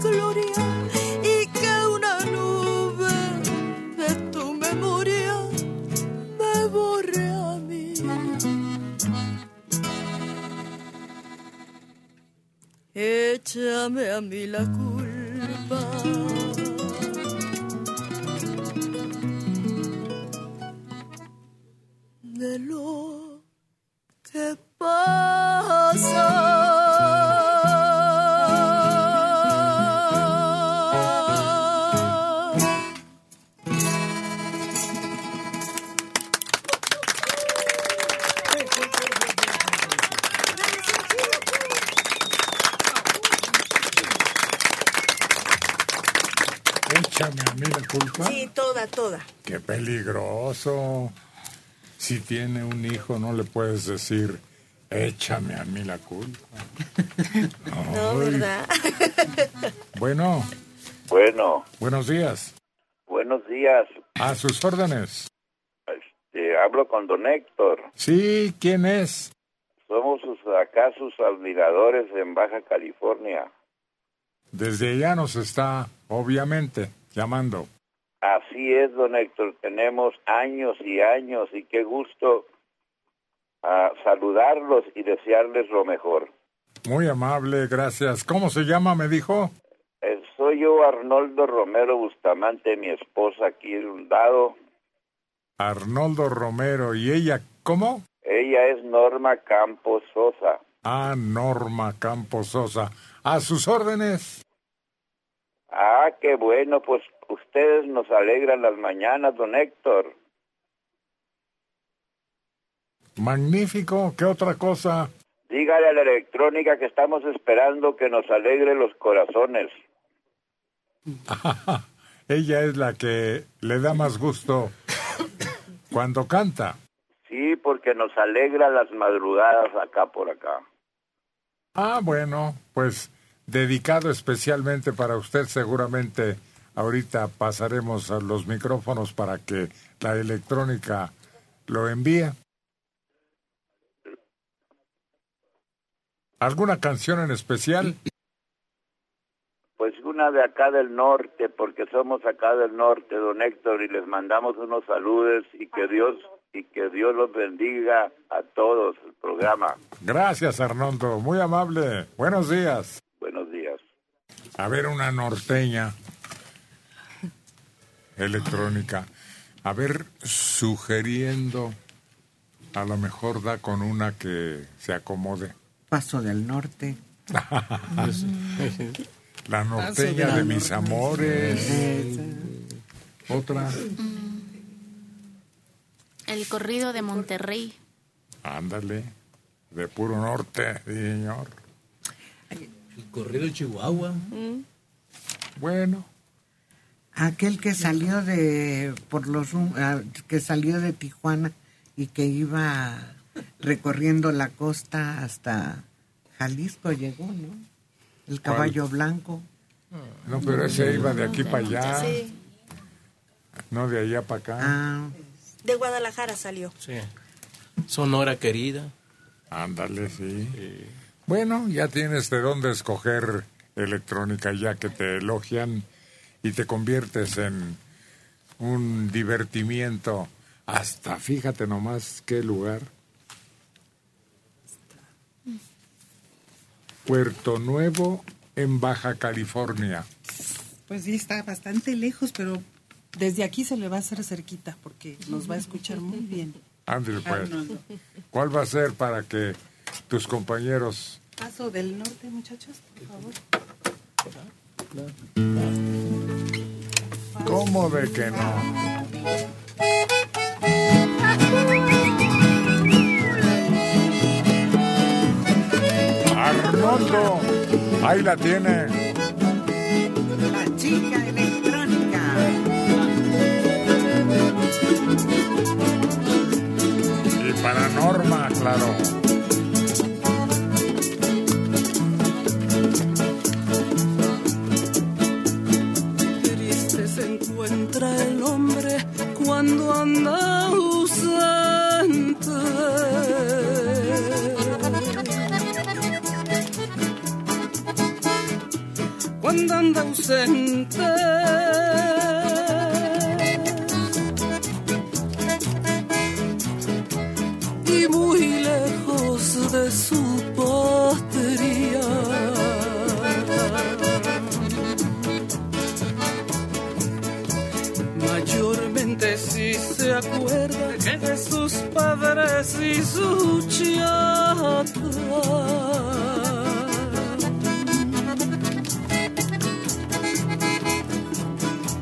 glorias Si tiene un hijo, no le puedes decir, échame a mí la culpa. No. ¿verdad? Bueno, Bueno, buenos días. buenos días. A sus órdenes. Este, hablo con don Héctor. Sí, ¿quién es? Somos sus, acá sus admiradores en Baja California. Desde allá nos está, obviamente, llamando. Así es, don Héctor. Tenemos años y años y qué gusto ah, saludarlos y desearles lo mejor. Muy amable, gracias. ¿Cómo se llama, me dijo? Eh, soy yo, Arnoldo Romero Bustamante, mi esposa aquí en un lado. Arnoldo Romero. ¿Y ella cómo? Ella es Norma Campos Sosa. Ah, Norma Campos Sosa. A sus órdenes. Ah, qué bueno, pues ustedes nos alegran las mañanas, don Héctor. Magnífico. ¿Qué otra cosa? Dígale a la electrónica que estamos esperando que nos alegre los corazones. ella es la que le da más gusto cuando canta. Sí, porque nos alegra las madrugadas acá por acá. Ah, bueno, pues dedicado especialmente para usted, seguramente ahorita pasaremos a los micrófonos para que la electrónica lo envíe. ¿Alguna canción en especial? Pues una de acá del norte, porque somos acá del norte, don Héctor, y les mandamos unos saludos y que Dios y que Dios los bendiga a todos el programa. Gracias, Arnoldo. Muy amable. Buenos días. Buenos días. A ver, una norteña electrónica. A ver, sugiriendo, a lo mejor da con una que se acomode. Paso del Norte. La norteña de mis amores. Otra. El corrido de Monterrey. Ándale. De puro norte, señor. El corrido de Chihuahua. Bueno. Aquel que salió de por los ah, que salió de Tijuana y que iba recorriendo la costa hasta Jalisco llegó, ¿no? El ¿Cuál? caballo blanco. No, pero ese iba de aquí para allá, Sí, no de allá para acá. Ah, de Guadalajara salió. Sí. Sonora querida. Ándale, sí. Bueno, ya tienes de dónde escoger electrónica ya que te elogian y te conviertes en un divertimiento. Hasta fíjate nomás qué lugar. Puerto Nuevo en Baja California. Pues sí, está bastante lejos, pero desde aquí se le va a hacer cerquita porque nos va a escuchar muy bien. Ándale, pues. Arnoldo. ¿Cuál va a ser para que tus compañeros Paso del norte, muchachos, por favor. ¿Cómo de que no? Arnoldo, ahí la tiene. la chica electrónica. Y para Norma, claro. el hombre cuando anda ausente. Cuando anda ausente. Acuerda de sus padres y su chata.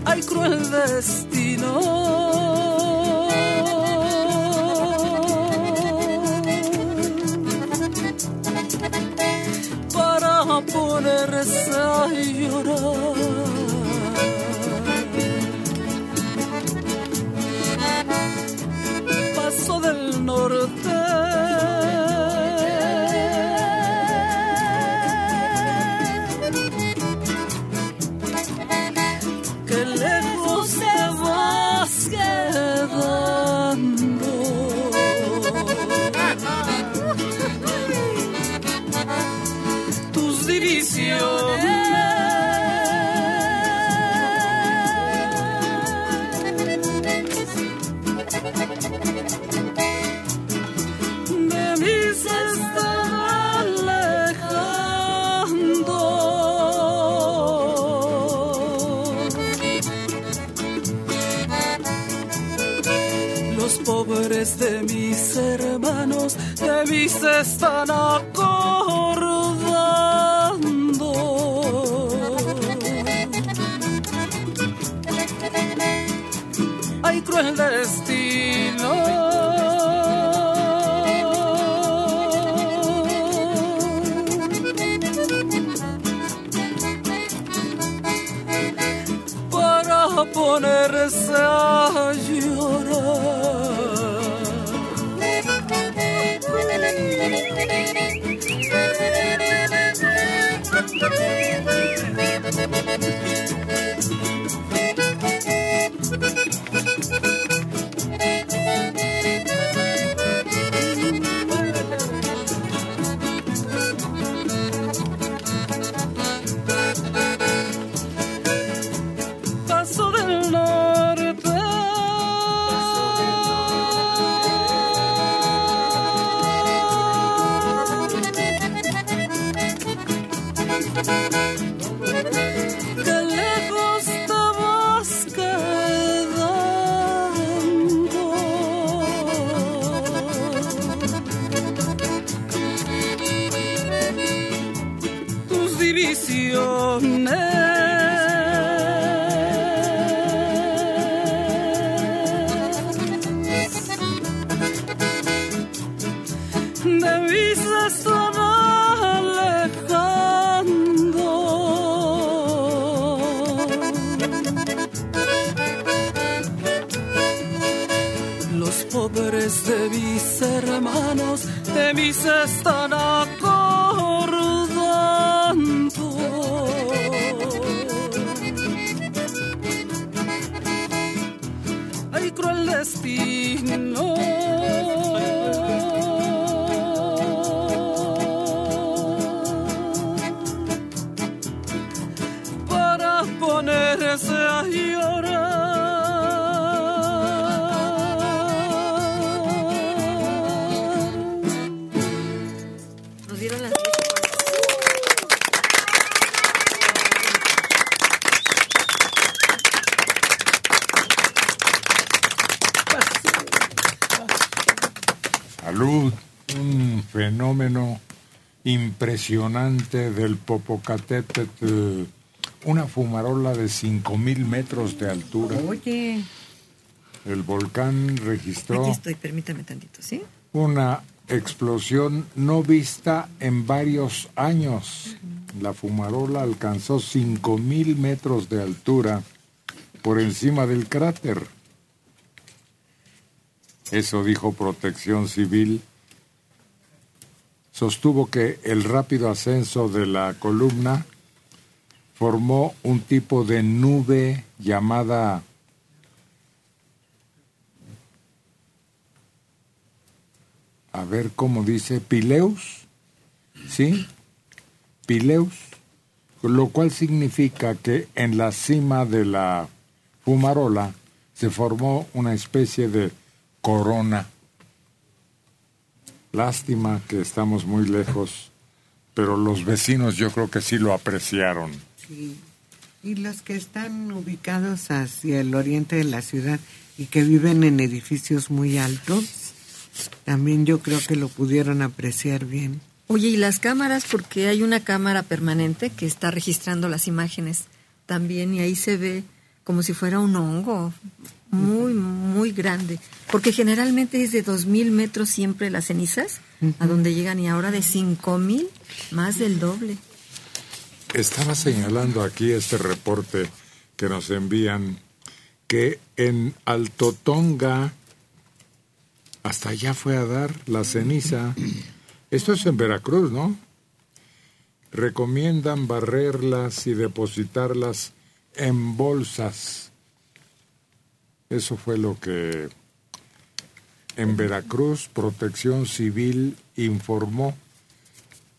Ay, cruel destino. Fenómeno impresionante del Popocatépetl, una fumarola de 5000 metros de altura. Oye, El volcán aquí registró estoy, permítame tantito, ¿sí? una explosión no vista en varios años. La fumarola alcanzó 5000 metros de altura por encima del cráter. Eso dijo Protección Civil sostuvo que el rápido ascenso de la columna formó un tipo de nube llamada a ver cómo dice Pileus, ¿sí? Pileus, lo cual significa que en la cima de la fumarola se formó una especie de corona Lástima que estamos muy lejos, pero los vecinos yo creo que sí lo apreciaron. Sí. Y los que están ubicados hacia el oriente de la ciudad y que viven en edificios muy altos, también yo creo que lo pudieron apreciar bien. Oye, ¿y las cámaras? Porque hay una cámara permanente que está registrando las imágenes también y ahí se ve como si fuera un hongo muy, muy grande. Porque generalmente es de 2.000 metros siempre las cenizas, a donde llegan y ahora de 5.000, más del doble. Estaba señalando aquí este reporte que nos envían que en Altotonga hasta allá fue a dar la ceniza. Esto es en Veracruz, ¿no? Recomiendan barrerlas y depositarlas en bolsas. Eso fue lo que en Veracruz Protección Civil informó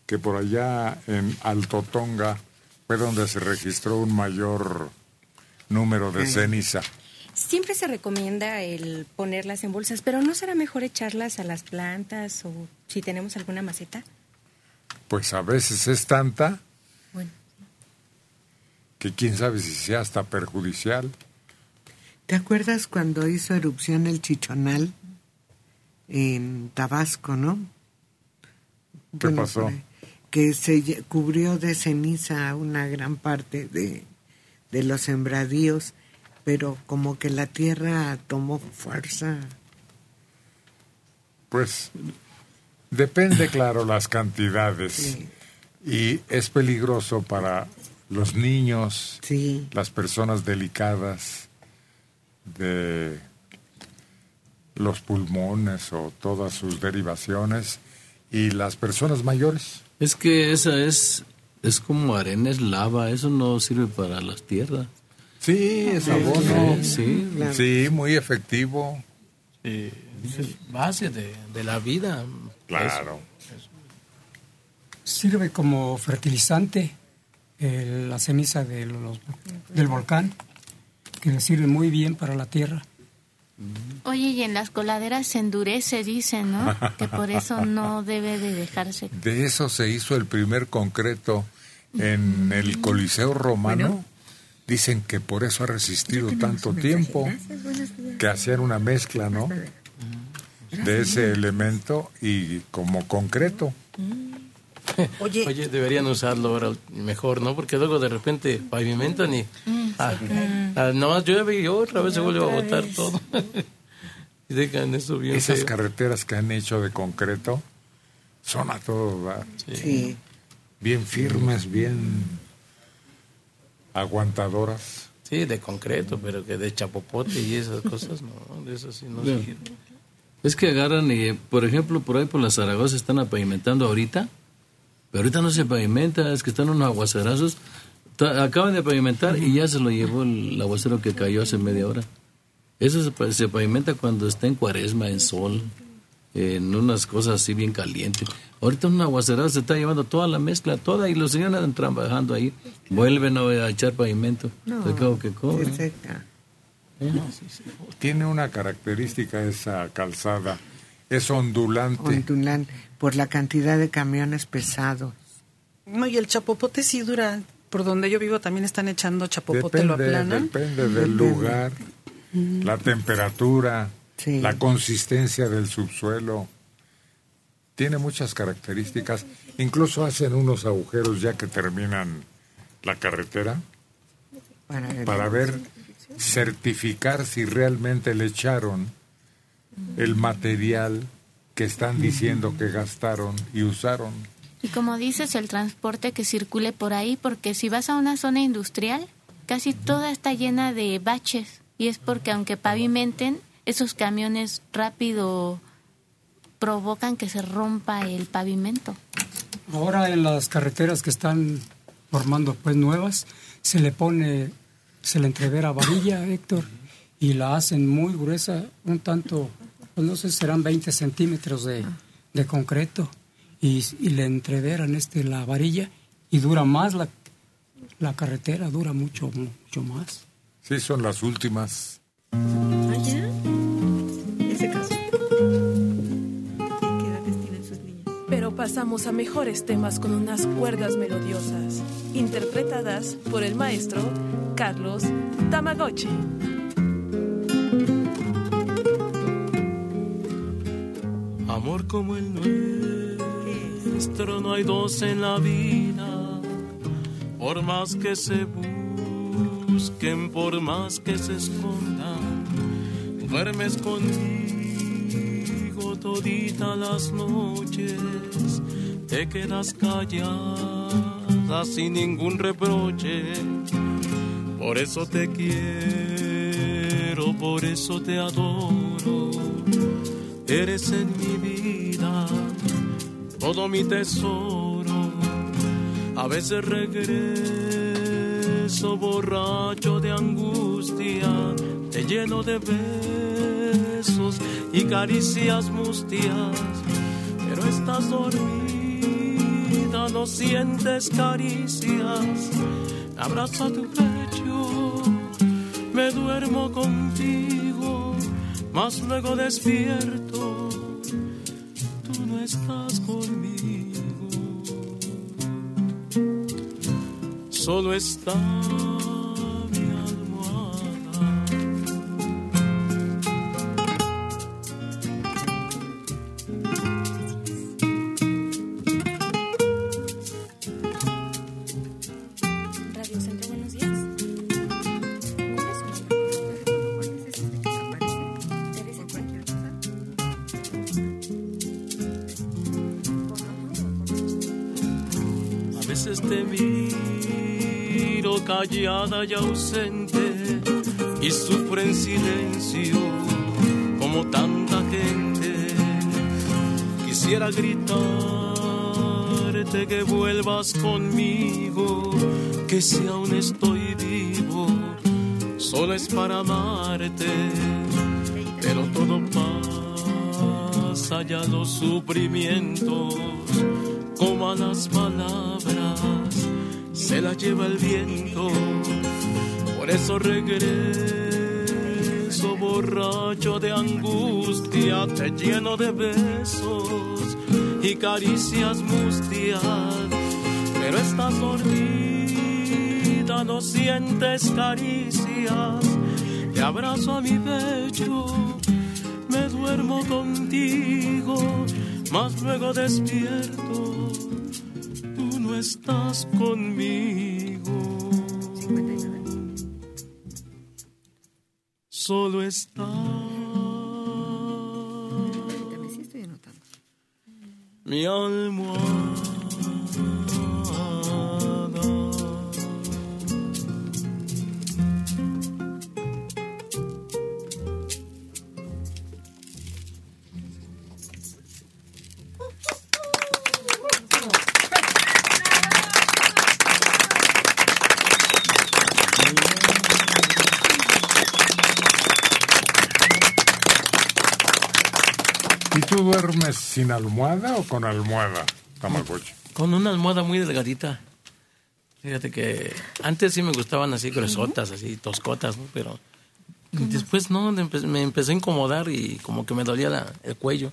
que por allá en Altotonga fue donde se registró un mayor número de ceniza. Siempre se recomienda el ponerlas en bolsas, pero ¿no será mejor echarlas a las plantas o si tenemos alguna maceta? Pues a veces es tanta Bueno. que quién sabe si sea hasta perjudicial. ¿Te acuerdas cuando hizo erupción el chichonal en Tabasco, no? ¿Qué pasó? Que se cubrió de ceniza una gran parte de, de los sembradíos, pero como que la tierra tomó fuerza. Pues depende, claro, las cantidades. Y es peligroso para los niños, las personas delicadas de los pulmones o todas sus derivaciones y las personas mayores. Es que esa es, es como arena, es lava, eso no sirve para las tierras. Sí, es abono. Sí, Sí, muy efectivo. Es base de, de la vida. Claro. Sirve como fertilizante eh, la ceniza de los- del volcán, que le sirve muy bien para la tierra. Oye, y en las coladeras se endurece, dicen, ¿no? Que por eso no debe de dejarse. De eso se hizo el primer concreto en el Coliseo Romano. Dicen que por eso ha resistido tanto tiempo, que hacían una mezcla, ¿no? De ese elemento y como concreto. Oye, deberían usarlo ahora mejor, ¿no? Porque luego de repente pavimentan y... Ah, ah, no, llueve y otra vez se vuelve a botar todo. y dejan eso bien Esas feo. carreteras que han hecho de concreto son a todo dar. Sí. Bien firmes, bien aguantadoras. Sí, de concreto, pero que de chapopote y esas cosas, no, de esas sí no. Es que agarran y, por ejemplo, por ahí por la Zaragoza están pavimentando ahorita, pero ahorita no se pavimenta, es que están unos aguacerazos. Acaban de pavimentar y ya se lo llevó el aguacero que cayó hace media hora. Eso se, pa- se pavimenta cuando está en cuaresma, en sol, en unas cosas así bien calientes. Ahorita un aguacerazo se está llevando toda la mezcla, toda, y los señores andan trabajando ahí. Vuelven a echar pavimento. No, que se seca. Tiene una característica esa calzada. Es ondulante. Ondulante, por la cantidad de camiones pesados. No, y el chapopote sí dura. Por donde yo vivo también están echando chapopote, lo Depende, aplanan. depende del lugar, la temperatura, la consistencia del subsuelo. Tiene muchas características. Incluso hacen unos agujeros ya que terminan la carretera Para ver, para ver, certificar si realmente le echaron el material que están diciendo que gastaron y usaron. Y como dices, el transporte que circule por ahí, porque si vas a una zona industrial, casi toda está llena de baches. Y es porque aunque pavimenten, esos camiones rápido provocan que se rompa el pavimento. Ahora en las carreteras que están formando pues nuevas, se le pone, se le entrevera varilla, Héctor, y la hacen muy gruesa, un tanto, pues no sé, serán 20 centímetros de, de concreto y, y le entreveran este la varilla y dura más la, la carretera, dura mucho, mucho más. Sí, son las últimas. Ah, ya. Ese caso. ¿Qué edades tienen sus niños? Pero pasamos a mejores temas con unas cuerdas melodiosas, interpretadas por el maestro Carlos Tamagotchi. Como el nuestro no hay dos en la vida, por más que se busquen, por más que se escondan, duermes conmigo todita las noches, te quedas callada sin ningún reproche, por eso te quiero, por eso te adoro, eres en mi vida todo mi tesoro. A veces regreso borracho de angustia, te lleno de besos y caricias mustias, pero estás dormida, no sientes caricias. Abrazo tu pecho, me duermo contigo, mas luego despierto estás conmigo. Solo está y ausente y sufro en silencio como tanta gente. Quisiera gritarte que vuelvas conmigo, que si aún estoy vivo, solo es para amarte, pero todo pasa ya los sufrimientos como a las palabras se las lleva el viento. Por eso regreso borracho de angustia, te lleno de besos y caricias mustias. Pero estás dormida, no sientes caricias. Te abrazo a mi pecho, me duermo contigo, mas luego despierto estás conmigo. Solo está mi almohada. Sin almohada o con almohada, Tamagotchi? Con una almohada muy delgadita. Fíjate que antes sí me gustaban así gruesotas, así toscotas, ¿no? Pero después no, me empe- me empecé a incomodar y como que me dolía la- el cuello.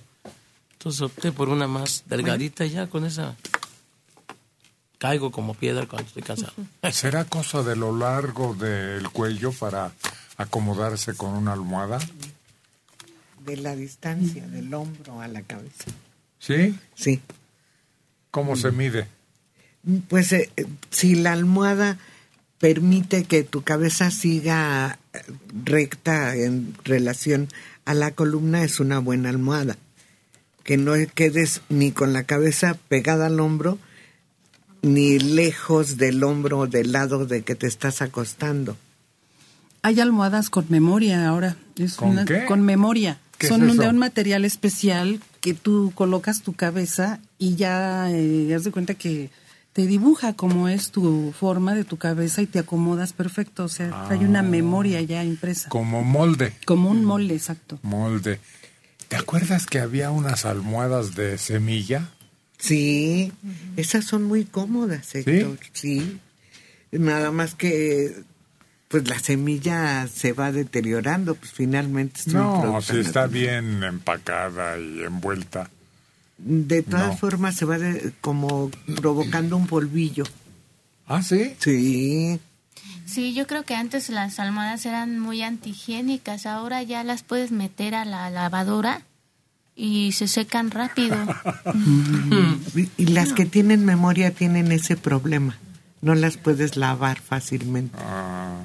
Entonces opté por una más delgadita y ya con esa caigo como piedra cuando estoy cansado. ¿Será cosa de lo largo del cuello para acomodarse con una almohada? De la distancia del hombro a la cabeza. ¿Sí? Sí. ¿Cómo se mide? Pues eh, eh, si la almohada permite que tu cabeza siga eh, recta en relación a la columna, es una buena almohada. Que no quedes ni con la cabeza pegada al hombro, ni lejos del hombro o del lado de que te estás acostando. Hay almohadas con memoria ahora. Es ¿Con una- qué? Con memoria. ¿Qué Son es eso? de un material especial que tú colocas tu cabeza y ya eh, haz de cuenta que te dibuja cómo es tu forma de tu cabeza y te acomodas perfecto. O sea, hay una Ah. memoria ya impresa. Como molde. Como un molde, exacto. Molde. ¿Te acuerdas que había unas almohadas de semilla? Sí, esas son muy cómodas, Héctor. ¿Sí? Nada más que pues la semilla se va deteriorando, pues finalmente es un No, si está natural. bien empacada y envuelta. De todas No. formas se va de- como provocando un polvillo. ¿Ah, sí? Sí. Sí, yo creo que antes las almohadas eran muy antihigiénicas, ahora ya las puedes meter a la lavadora y se secan rápido. Y, y las que tienen memoria tienen ese problema. No las puedes lavar fácilmente. Ah.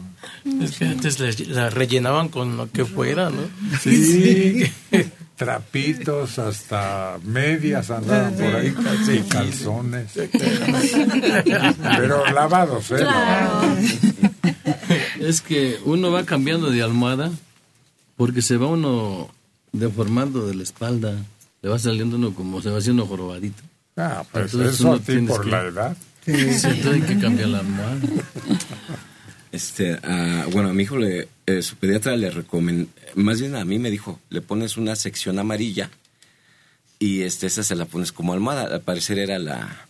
Es que antes la, la rellenaban con lo que fuera, ¿no? Sí. Trapitos hasta medias andaban por ahí, y calzones. Pero lavados, ¿eh? Es que uno va cambiando de almohada porque se va uno deformando de la espalda. Le va saliendo uno como se va haciendo jorobadito. Ah, pues Entonces eso uno a ti por que- la edad. Sí, entonces hay que cambiar la almohada. Este, ah, bueno, a mi hijo, le, eh, su pediatra le recomendó, más bien a mí me dijo, le pones una sección amarilla y este, esa se la pones como almohada. Al parecer era la,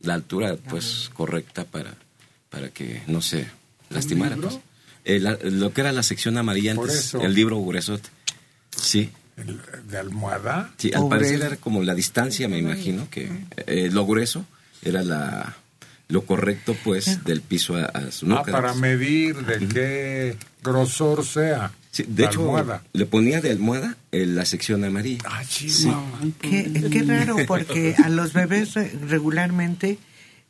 la altura pues correcta para, para que no se lastimara. pues. Eh, la- lo que era la sección amarilla Por antes, eso. el libro gruesote. Sí. ¿De almohada? Sí, al Pobre. parecer era como la distancia, me imagino, que eh, lo grueso era la lo correcto, pues, del piso a, a su Ah, nuca. para medir de qué grosor sea. Sí, de la hecho, almohada. le ponía de almohada eh, la sección amarilla. Ah, sí. Qué, qué raro, porque a los bebés re- regularmente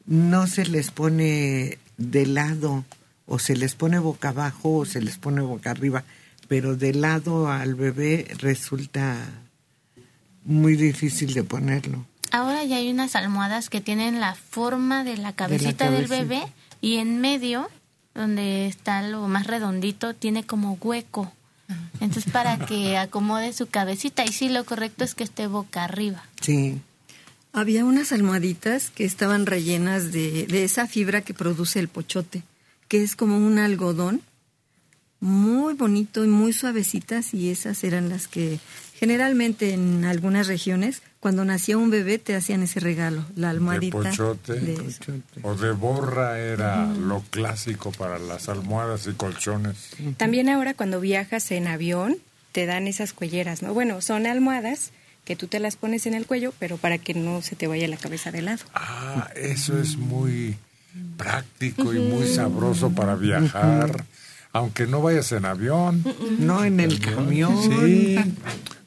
no se les pone de lado, o se les pone boca abajo, o se les pone boca arriba, pero de lado al bebé resulta muy difícil de ponerlo. Ahora ya hay unas almohadas que tienen la forma de la cabecita del cabecita. bebé y en medio, donde está lo más redondito, tiene como hueco. Entonces para que acomode su cabecita y sí, lo correcto es que esté boca arriba. Sí. Había unas almohaditas que estaban rellenas de, de esa fibra que produce el pochote, que es como un algodón muy bonito y muy suavecitas y esas eran las que generalmente en algunas regiones cuando nacía un bebé te hacían ese regalo, la De almohadita. pochote de eso. o de borra era lo clásico para las almohadas y colchones. También ahora cuando viajas en avión te dan esas cuelleras, ¿no? Bueno, son almohadas que tú te las pones en el cuello, pero para que no se te vaya la cabeza de lado. Ah, eso es muy práctico y muy sabroso para viajar. Aunque no vayas en avión. No, en el camión. Sí.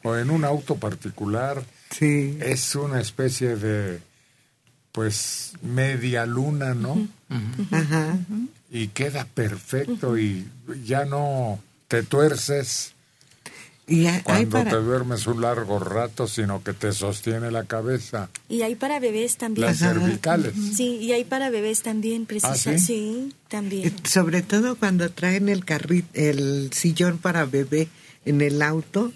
O en un auto particular. Sí. Es una especie de, pues, media luna, ¿no? Ajá. Y queda perfecto y ya no te tuerces Y hay, hay cuando para, te duermes un largo rato, sino que te sostiene la cabeza. Y hay para bebés también. Las cervicales. Sí, y hay para bebés también, precisa. ¿Ah, sí? sí? también. sobre todo cuando traen el carrito, el sillón para bebé en el auto,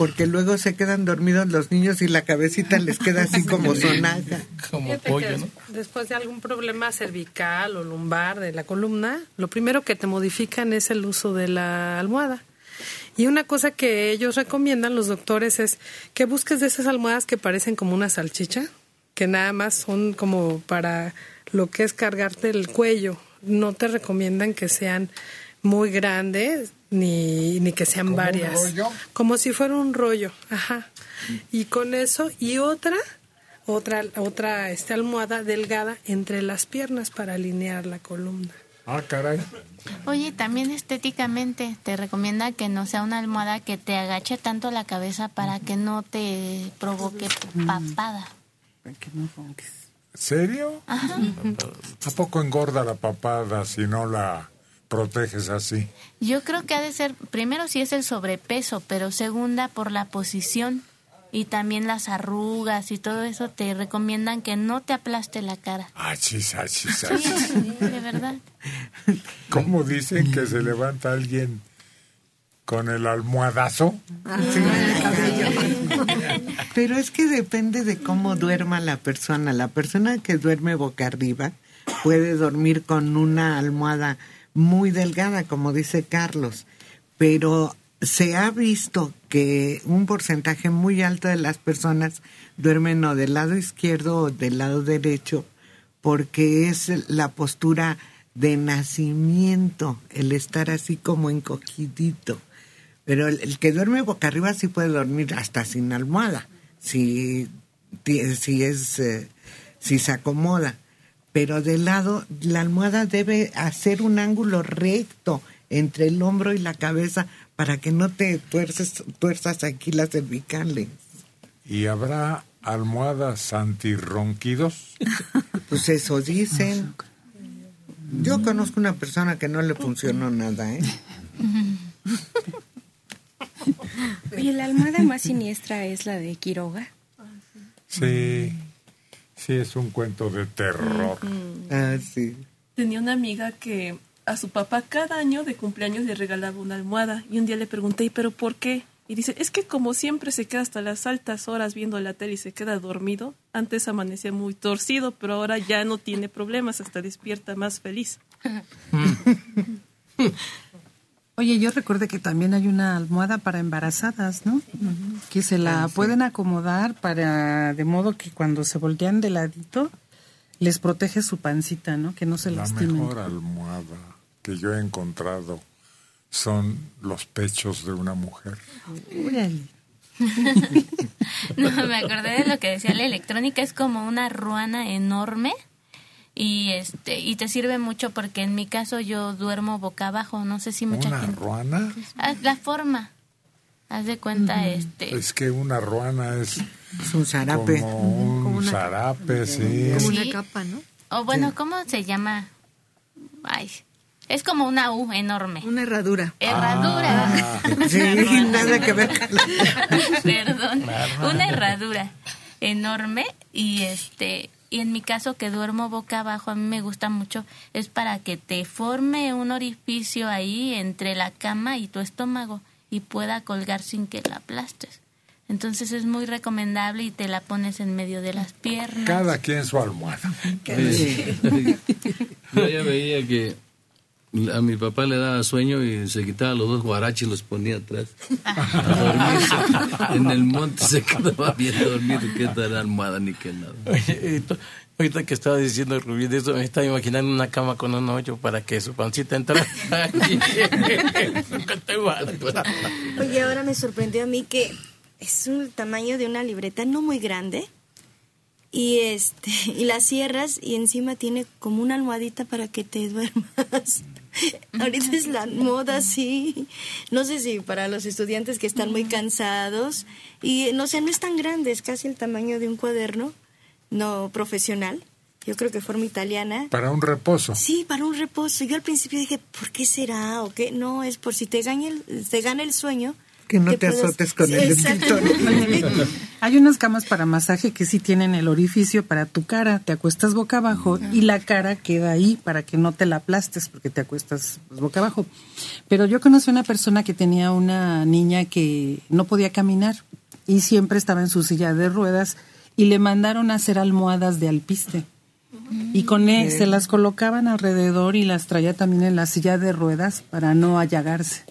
porque luego se quedan dormidos los niños y la cabecita les queda así como sonaja. Como pollo, ¿no? Después de algún problema cervical o lumbar de la columna, lo primero que te modifican es el uso de la almohada. Y una cosa que ellos recomiendan, los doctores, es que busques de esas almohadas que parecen como una salchicha, que nada más son como para lo que es cargarte el cuello. No te recomiendan que sean muy grandes ni, ni que sean ¿Como un varias. rollo? Como si fuera un rollo, ajá. Y con eso, y otra, otra, otra este, almohada delgada entre las piernas para alinear la columna. Ah, caray. Oye, también estéticamente te recomienda que no sea una almohada que te agache tanto la cabeza para que no te provoque papada. ¿Serio? Ajá. ¿A poco engorda la papada si no la proteges así? Yo creo que ha de ser, primero sí es el sobrepeso, pero segunda por la posición y también las arrugas y todo eso te recomiendan que no te aplaste la cara. Achis, achis, Sí, achis. de verdad. ¿Cómo dicen que se levanta alguien con el almohadazo? Pero es que depende de cómo duerma la persona. La persona que duerme boca arriba puede dormir con una almohada muy delgada, como dice Carlos, pero se ha visto que un porcentaje muy alto de las personas duermen o del lado izquierdo o del lado derecho porque es la postura de nacimiento, el estar así como encogidito. Pero el, que duerme boca arriba sí puede dormir hasta sin almohada, si, si es eh, si se acomoda. Pero de lado, la almohada debe hacer un ángulo recto entre el hombro y la cabeza para que no te tuerces, tuerzas aquí las cervicales. ¿Y habrá almohadas antirronquidos? Pues eso dicen. Yo conozco una persona que no le funcionó nada, ¿eh? Oye, la almohada más siniestra es la de Quiroga. Sí, sí, es un cuento de terror. Ah, sí. Tenía una amiga que a su papá cada año de cumpleaños le regalaba una almohada y un día le pregunté, ¿y pero por qué? Y dice, es que como siempre se queda hasta las altas horas viendo la tele y se queda dormido, antes amanecía muy torcido, pero ahora ya no tiene problemas, hasta despierta más feliz. Oye, yo recuerdo que también hay una almohada para embarazadas, ¿no? Que se la sí. pueden acomodar para de modo que cuando se voltean de ladito les protege su pancita, ¿no? Que no se La lastimen. mejor almohada que yo he encontrado son los pechos de una mujer. Órale. No, me acordé de lo que decía la electrónica, es como una ruana enorme y este y te sirve mucho porque en mi caso yo duermo boca abajo, no sé si mucha ¿Una gente ruana? Ah, la forma. Haz de cuenta este Es que una ruana es, Es un zarape. como un Como una- zarape, sí. Como una capa, ¿no? o bueno, ¿cómo se llama? Ay, es como una U enorme. Una herradura. Herradura. Ah, Sí, nada que ver con la- Perdón. Una herradura enorme y este y en mi caso que duermo boca abajo a mí me gusta mucho es para que te forme un orificio ahí entre la cama y tu estómago y pueda colgar sin que la aplastes. Entonces es muy recomendable y te la pones en medio de las piernas. Cada quien su almohada. Yo ya veía que a mi papá le daba sueño y se quitaba los dos guaraches y los ponía atrás. A dormirse. En el monte se quedaba bien dormido, que tal almohada ni que nada. Oye, esto- ahorita que estaba diciendo Rubí de eso, me estaba imaginando una cama con un hoyo para que su pancita entrara. Oye, ahora me sorprendió a mí que es un tamaño de una libreta no muy grande y este y la cierras y encima tiene como una almohadita para que te duermas. Ahorita es la moda, sí. No sé si para los estudiantes que están muy cansados y no sé, no es tan grande, es casi el tamaño de un cuaderno no profesional. Yo creo que forma italiana. Para un reposo. Sí, para un reposo. Yo al principio dije, ¿por qué será? ¿O qué? No, es por si te gana el, te gana el sueño. Que no que te azotes con Sí, el escritorio. Hay unas camas para masaje que sí tienen el orificio para tu cara. Te acuestas boca abajo y la cara queda ahí para que no te la aplastes porque te acuestas pues, boca abajo. Pero yo conocí una persona que tenía una niña que no podía caminar y siempre estaba en su silla de ruedas y le mandaron a hacer almohadas de alpiste. Y con él se las colocaban alrededor y las traía también en la silla de ruedas para no allagarse.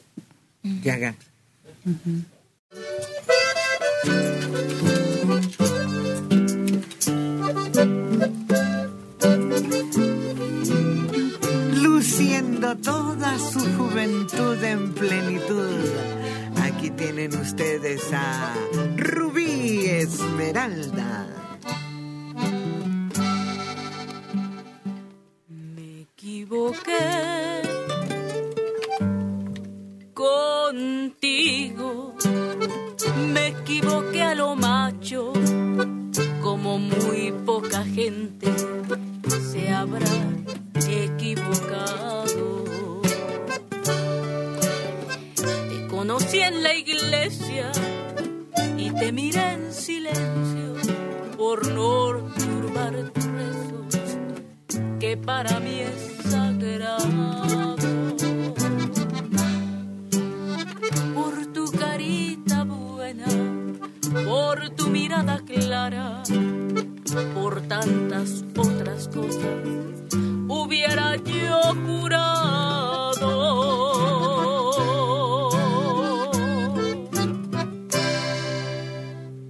Luciendo toda su juventud en plenitud. Aquí tienen ustedes a Rubí Esmeralda. equivoqué contigo. Equivoqué a lo macho, como muy poca gente se habrá equivocado. Te conocí en la iglesia y te miré en silencio por no turbar tus rezos que para mí es sagrado. por tantas otras cosas hubiera yo curado.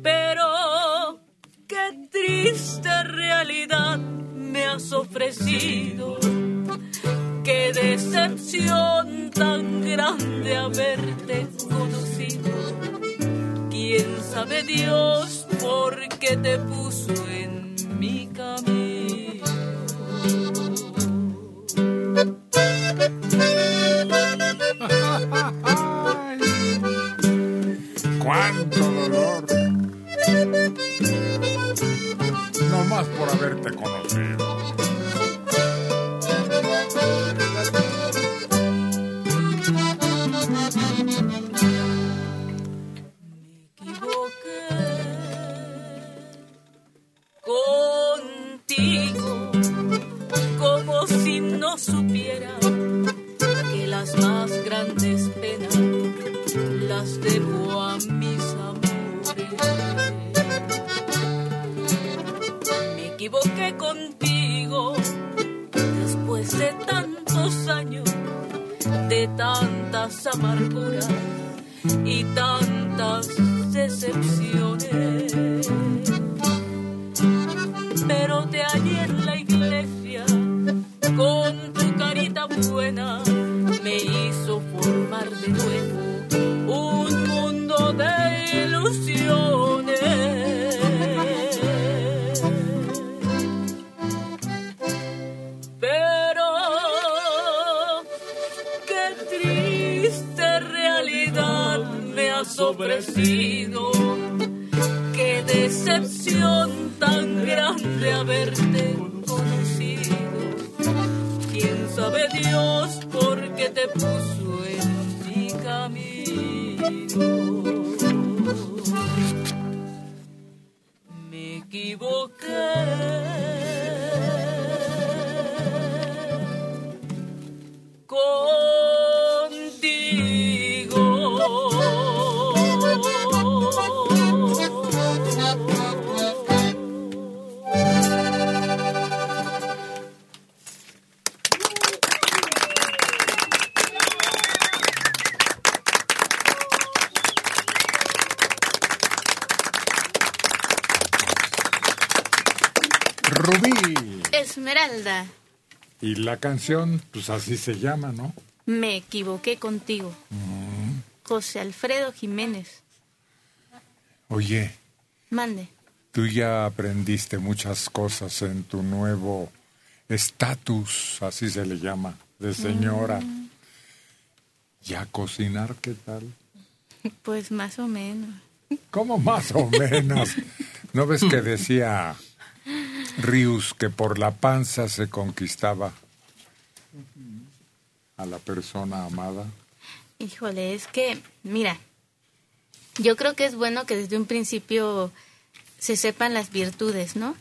Pero qué triste realidad me has ofrecido. Qué decepción tan grande haberte conocido. ¿Quién sabe Dios? Por qué te puso en mi camino. ¡Cuánto dolor! No más por haberte conocido. Tantas amarguras y tantas decepciones qué decepción tan grande haberte conocido. Quién sabe Dios por qué te puso en mi camino. Me equivoqué. Y la canción, pues así se llama, ¿no? me equivoqué contigo. Mm. José Alfredo Jiménez. Oye, Mande. tú ya aprendiste muchas cosas en tu nuevo estatus, así se le llama, de señora. Mm. ¿Ya cocinar qué tal? Pues más o menos. ¿Cómo más o menos? ¿No ves que decía Rius que por la panza se conquistaba a la persona amada? Híjole, es que, mira, yo creo que es bueno que desde un principio se sepan las virtudes, ¿no?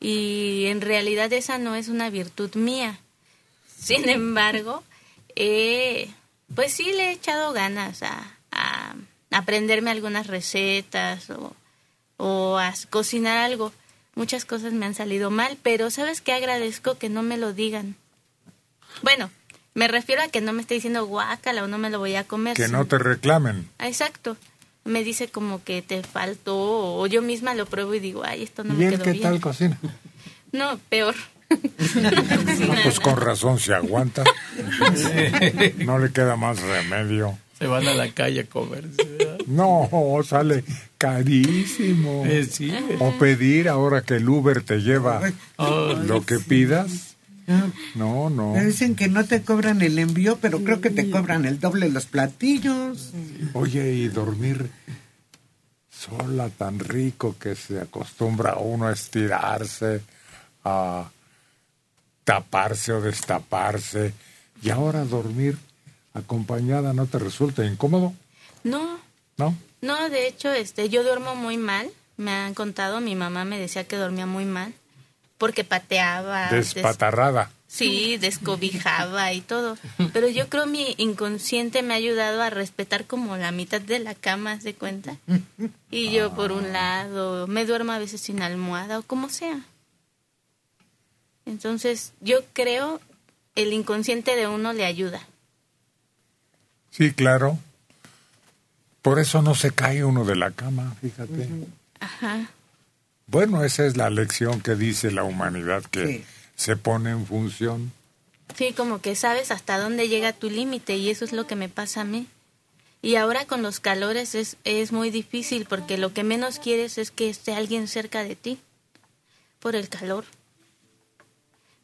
Y en realidad esa no es una virtud mía. Sin embargo, eh, pues sí le he echado ganas a, a aprenderme algunas recetas o, o a cocinar algo. Muchas cosas me han salido mal, pero ¿sabes qué? Agradezco que no me lo digan. Bueno, me refiero a que no me esté diciendo guácala o no me lo voy a comer. Que no te reclamen. Exacto. Me dice como que te faltó o yo misma lo pruebo y digo, ay, esto no ¿Y me quedó qué bien. tal cocina? No, peor. Ah, pues con razón se aguanta. No le queda más remedio. Se van a la calle a comer. No, sale carísimo. Eh, sí. O pedir ahora que el Uber te lleva Oh. lo que pidas. No, no. Me dicen que no te cobran el envío, pero creo que te cobran el doble los platillos. Oye, y dormir sola tan rico que se acostumbra uno a estirarse, a taparse o destaparse. Y ahora dormir acompañada no te resulta incómodo, No, ¿no? no, de hecho, este, yo duermo muy mal. Me han contado, mi mamá me decía que dormía muy mal porque pateaba. des- Despatarrada. Sí, descobijaba y todo. Pero yo creo mi inconsciente me ha ayudado a respetar como la mitad de la cama, ¿haz de cuenta? Y yo por un lado, me duermo a veces sin almohada o como sea. Entonces, yo creo el inconsciente de uno le ayuda. Sí, claro. Por eso no se cae uno de la cama, fíjate. Ajá. Bueno, esa es la lección que dice la humanidad que se pone en función. Sí, como que sabes hasta dónde llega tu límite y eso es lo que me pasa a mí. Y ahora con los calores es, es muy difícil porque lo que menos quieres es que esté alguien cerca de ti por el calor.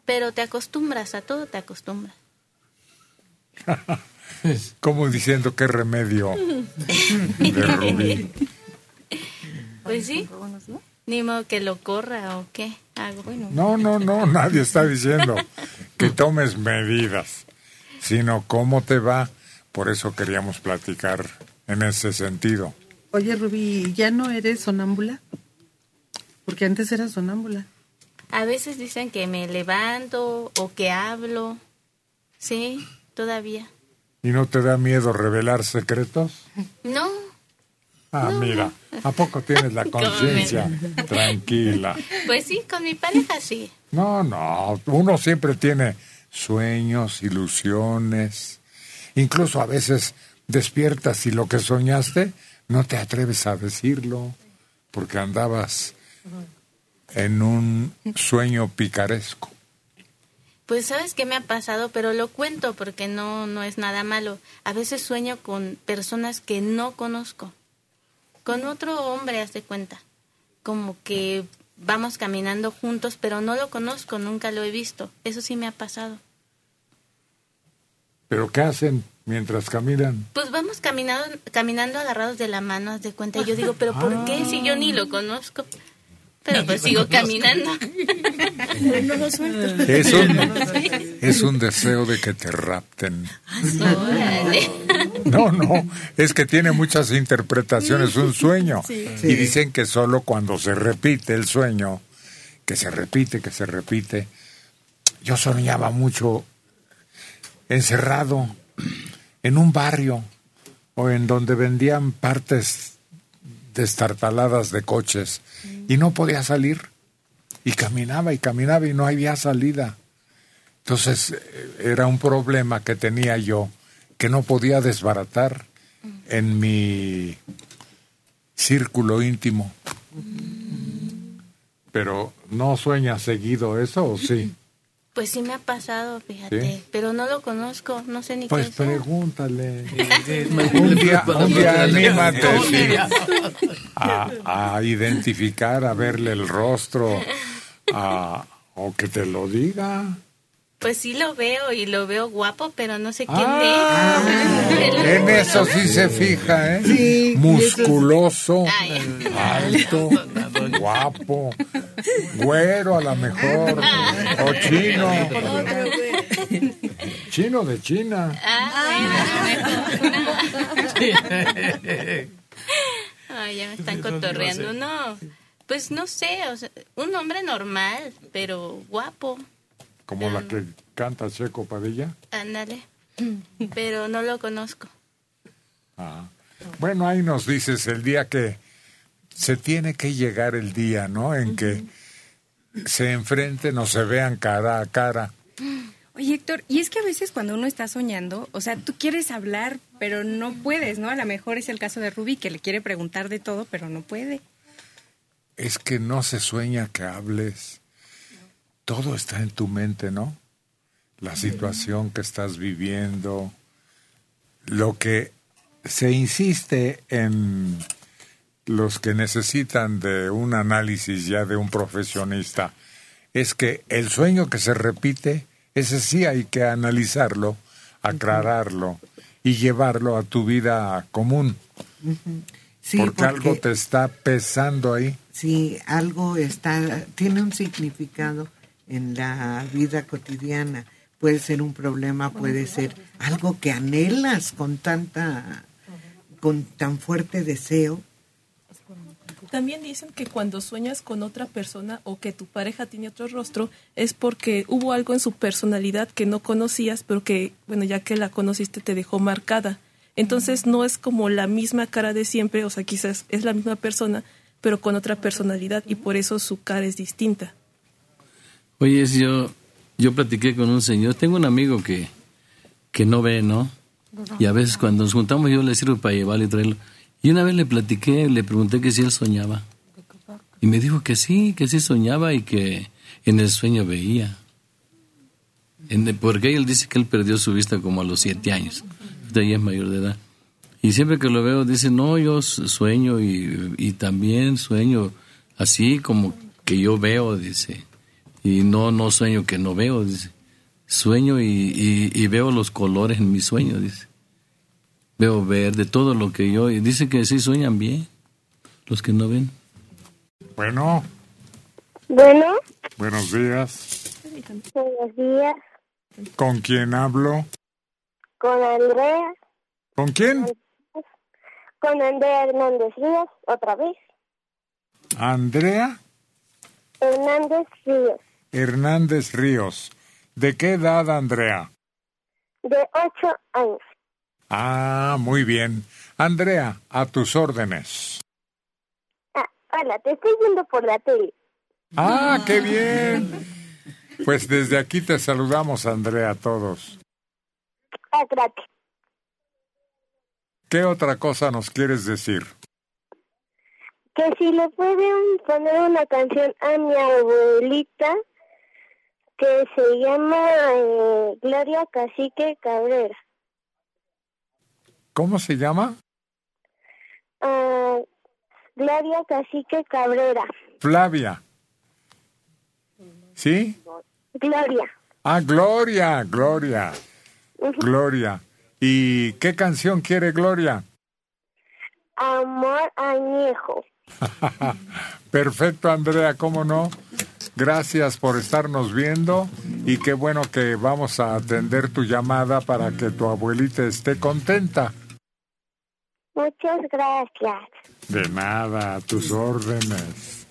Pero te acostumbras, a todo te acostumbras. Como diciendo qué remedio de Rubí. Pues sí. Ni modo que lo corra o qué hago. No, no, no, nadie está diciendo que tomes medidas, sino cómo te va. Por eso queríamos platicar en ese sentido. Oye, Rubí, ¿ya no eres sonámbula? Porque antes eras sonámbula. A veces dicen que me levanto o que hablo. Sí, todavía. ¿Y no te da miedo revelar secretos? No. Ah, mira, ¿a poco tienes la conciencia tranquila? Pues sí, con mi pareja sí. No, no, uno siempre tiene sueños, ilusiones. Incluso a veces despiertas y lo que soñaste no te atreves a decirlo porque andabas en un sueño picaresco. Pues sabes qué me ha pasado, pero lo cuento porque no no es nada malo. A veces sueño con personas que no conozco. Con otro hombre, haz de cuenta. Como que vamos caminando juntos, pero no lo conozco, nunca lo he visto. Eso sí me ha pasado. ¿Pero qué hacen mientras caminan? Pues vamos caminando, caminando agarrados de la mano, haz de cuenta. Y yo digo, ¿pero por qué si yo ni lo conozco? Pero pues sigo caminando. No lo suelto. Es un, es un deseo de que te rapten. Órale. No, no, es que tiene muchas interpretaciones, un sueño. Sí. Y dicen que solo cuando se repite el sueño, que se repite, que se repite. Yo soñaba mucho encerrado en un barrio o en donde vendían partes destartaladas de coches y no podía salir y caminaba y caminaba y no había salida. Entonces eh, era un problema que tenía yo que no podía desbaratar en mi círculo íntimo. Pero ¿no sueña seguido eso o sí? Pues sí me ha pasado, fíjate. ¿Sí? Pero no lo conozco, no sé ni Pues qué sea. pregúntale. un día, un día anímate sí, a, a identificar, a verle el rostro, a- o que te lo diga. Pues sí lo veo y lo veo guapo, pero no sé quién Ah. es. En eso sí se fija, ¿eh? Musculoso, alto, guapo, güero a lo mejor, o chino, chino de China. Ay, ya me están cotorreando. No, pues no sé, o sea, un hombre normal, pero guapo. Como la que canta Checo Padilla. Ándale. Pero no lo conozco. Ah. Bueno, ahí nos dices el día que se tiene que llegar el día, ¿no? En que se enfrenten o se vean cara a cara. Oye, Héctor, y es que a veces cuando uno está soñando, o sea, tú quieres hablar, pero no puedes, ¿no? A lo mejor es el caso de Ruby, que le quiere preguntar de todo, pero no puede. Es que no se sueña que hables. Todo está en tu mente, ¿no? La situación que estás viviendo, lo que se insiste en los que necesitan de un análisis ya de un profesionista, es que el sueño que se repite, ese sí hay que analizarlo, aclararlo y llevarlo a tu vida común. Sí, porque, algo te está pesando ahí. Sí, algo está, tiene un significado en la vida cotidiana. Puede ser un problema, puede ser algo que anhelas con tanta, con tan fuerte deseo. También dicen que cuando sueñas con otra persona o que tu pareja tiene otro rostro es porque hubo algo en su personalidad que no conocías, pero que, bueno, ya que la conociste te dejó marcada. Entonces no es como la misma cara de siempre, o sea, quizás es la misma persona, pero con otra personalidad y por eso su cara es distinta. Oye, yo, yo platiqué con un señor, tengo un amigo que, que no ve, ¿no? Y a veces cuando nos juntamos yo le sirvo para llevarle y traerlo. Y una vez le platiqué, le pregunté que si él soñaba. Y me dijo que sí, que sí soñaba y que en el sueño veía. En- porque él dice que él perdió su vista como a los siete años. De ahí es mayor de edad. Y siempre que lo veo dice, no, yo sueño y, también sueño así como que yo veo, dice. Y no, no sueño que no veo, dice. Sueño y- y veo los colores en mi sueño, dice. Veo verde, todo lo que yo... Y dice que sí sueñan bien, los que no ven. Bueno, Bueno, buenos días. buenos días. ¿Con quién hablo? Con Andrea, ¿Con quién? con Andrea Hernández Ríos, otra vez. Andrea Hernández Ríos, Hernández Ríos. ¿De qué edad, Andrea? de ocho años. Ah, muy bien. Andrea, a tus órdenes. Ah, hola, te estoy viendo por la tele. Ah, qué bien. Pues desde aquí te saludamos, Andrea, a todos. Ah, gracias. ¿Qué otra cosa nos quieres decir? Que si le pueden poner una canción a mi abuelita que se llama eh, Gloria Cacique Cabrera. ¿Cómo se llama? Ah, Gloria Cacique Cabrera. Flavia. ¿Sí? Gloria. Ah, Gloria, Gloria, Gloria. ¿Y qué canción quiere Gloria? Amor añejo. Perfecto, Andrea, ¿cómo no? Gracias por estarnos viendo y qué bueno que vamos a atender tu llamada para que tu abuelita esté contenta. Muchas gracias. De nada, a tus órdenes.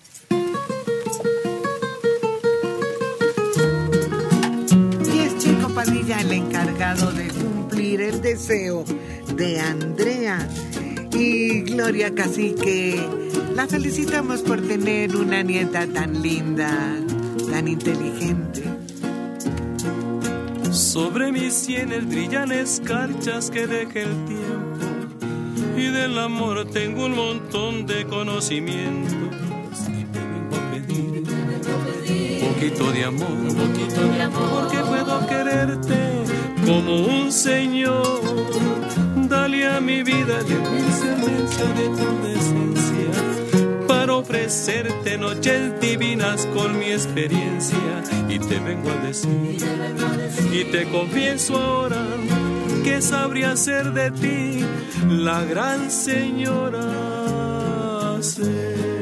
Y es Chico Padilla el encargado de cumplir el deseo de Andrea. Y Gloria Cacique, la felicitamos por tener una nieta tan linda, tan inteligente. Sobre mis sienes brillan escarchas que deje el tiempo y del amor tengo un montón de conocimientos. Y te vengo a pedir un poquito de amor, un poquito de amor, porque puedo quererte como un señor. Dale a mi vida la excelencia de tu decencia para ofrecerte noches divinas con mi experiencia. Y te vengo a decir y te confieso ahora que sabría ser de ti la gran señora sé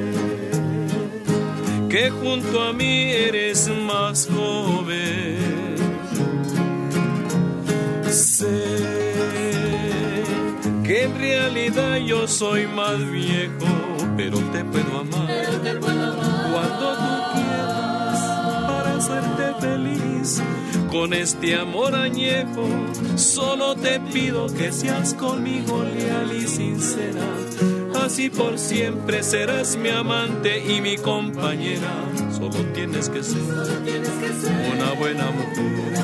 que junto a mí eres más joven. Sé que en realidad yo soy más viejo pero te puedo amar. Cuando tú quieras para hacerte feliz con este amor añejo. Solo te pido que seas conmigo leal y sincera. Así por siempre serás mi amante y mi compañera. Solo tienes que ser una buena mujer.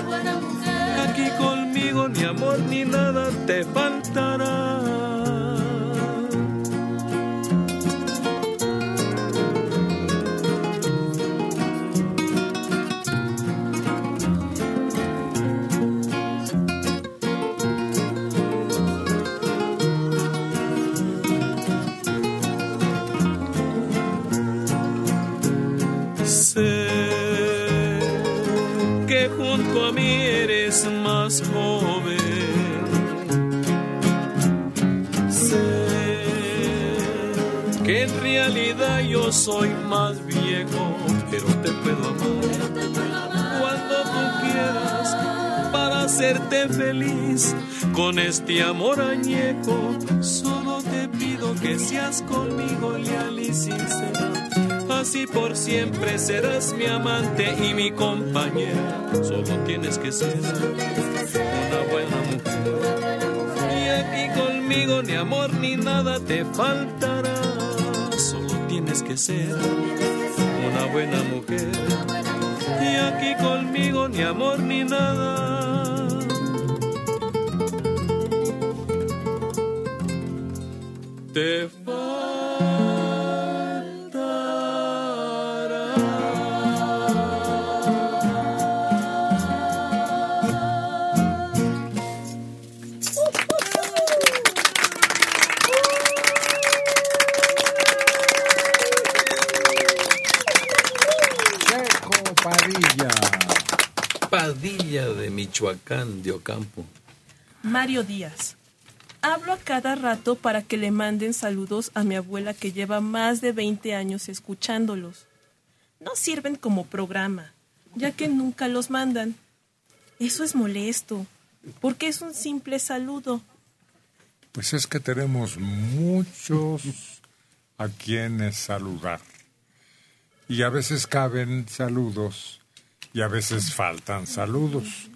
Aquí conmigo ni amor ni nada te faltará. Pero te puedo amar cuando tú quieras para hacerte feliz. Con este amor añejo, solo te pido que seas conmigo leal y sincera. Así por siempre serás mi amante y mi compañera. Solo tienes que ser una buena mujer. Y aquí conmigo ni amor ni nada te faltará. Solo tienes que ser buena mujer. Y aquí conmigo ni amor ni nada. Te Michoacán, de Ocampo. Mario Díaz. Hablo a cada rato para que le manden saludos a mi abuela que lleva más de 20 años escuchándolos. No sirven como programa, ya que nunca los mandan. Eso es molesto, porque es un simple saludo. Pues es que tenemos muchos a quienes saludar. Y a veces caben saludos y a veces faltan saludos.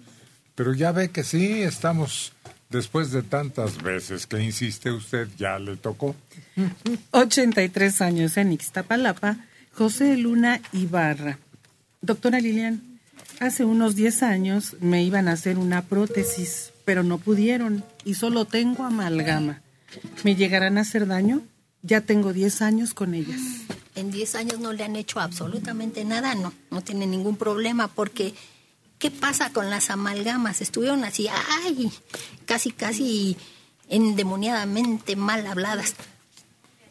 Pero ya ve que sí, estamos, después de tantas veces que insiste usted, ya le tocó. 83 años en Ixtapalapa, José Luna Ibarra. Doctora Lilian, hace unos 10 años me iban a hacer una prótesis, pero no pudieron y solo tengo amalgama. ¿Me llegarán a hacer daño? Ya tengo 10 años con ellas. En 10 años no le han hecho absolutamente nada, no, no tiene ningún problema porque ¿qué pasa con las amalgamas? Estuvieron así, ay, casi, casi endemoniadamente mal habladas.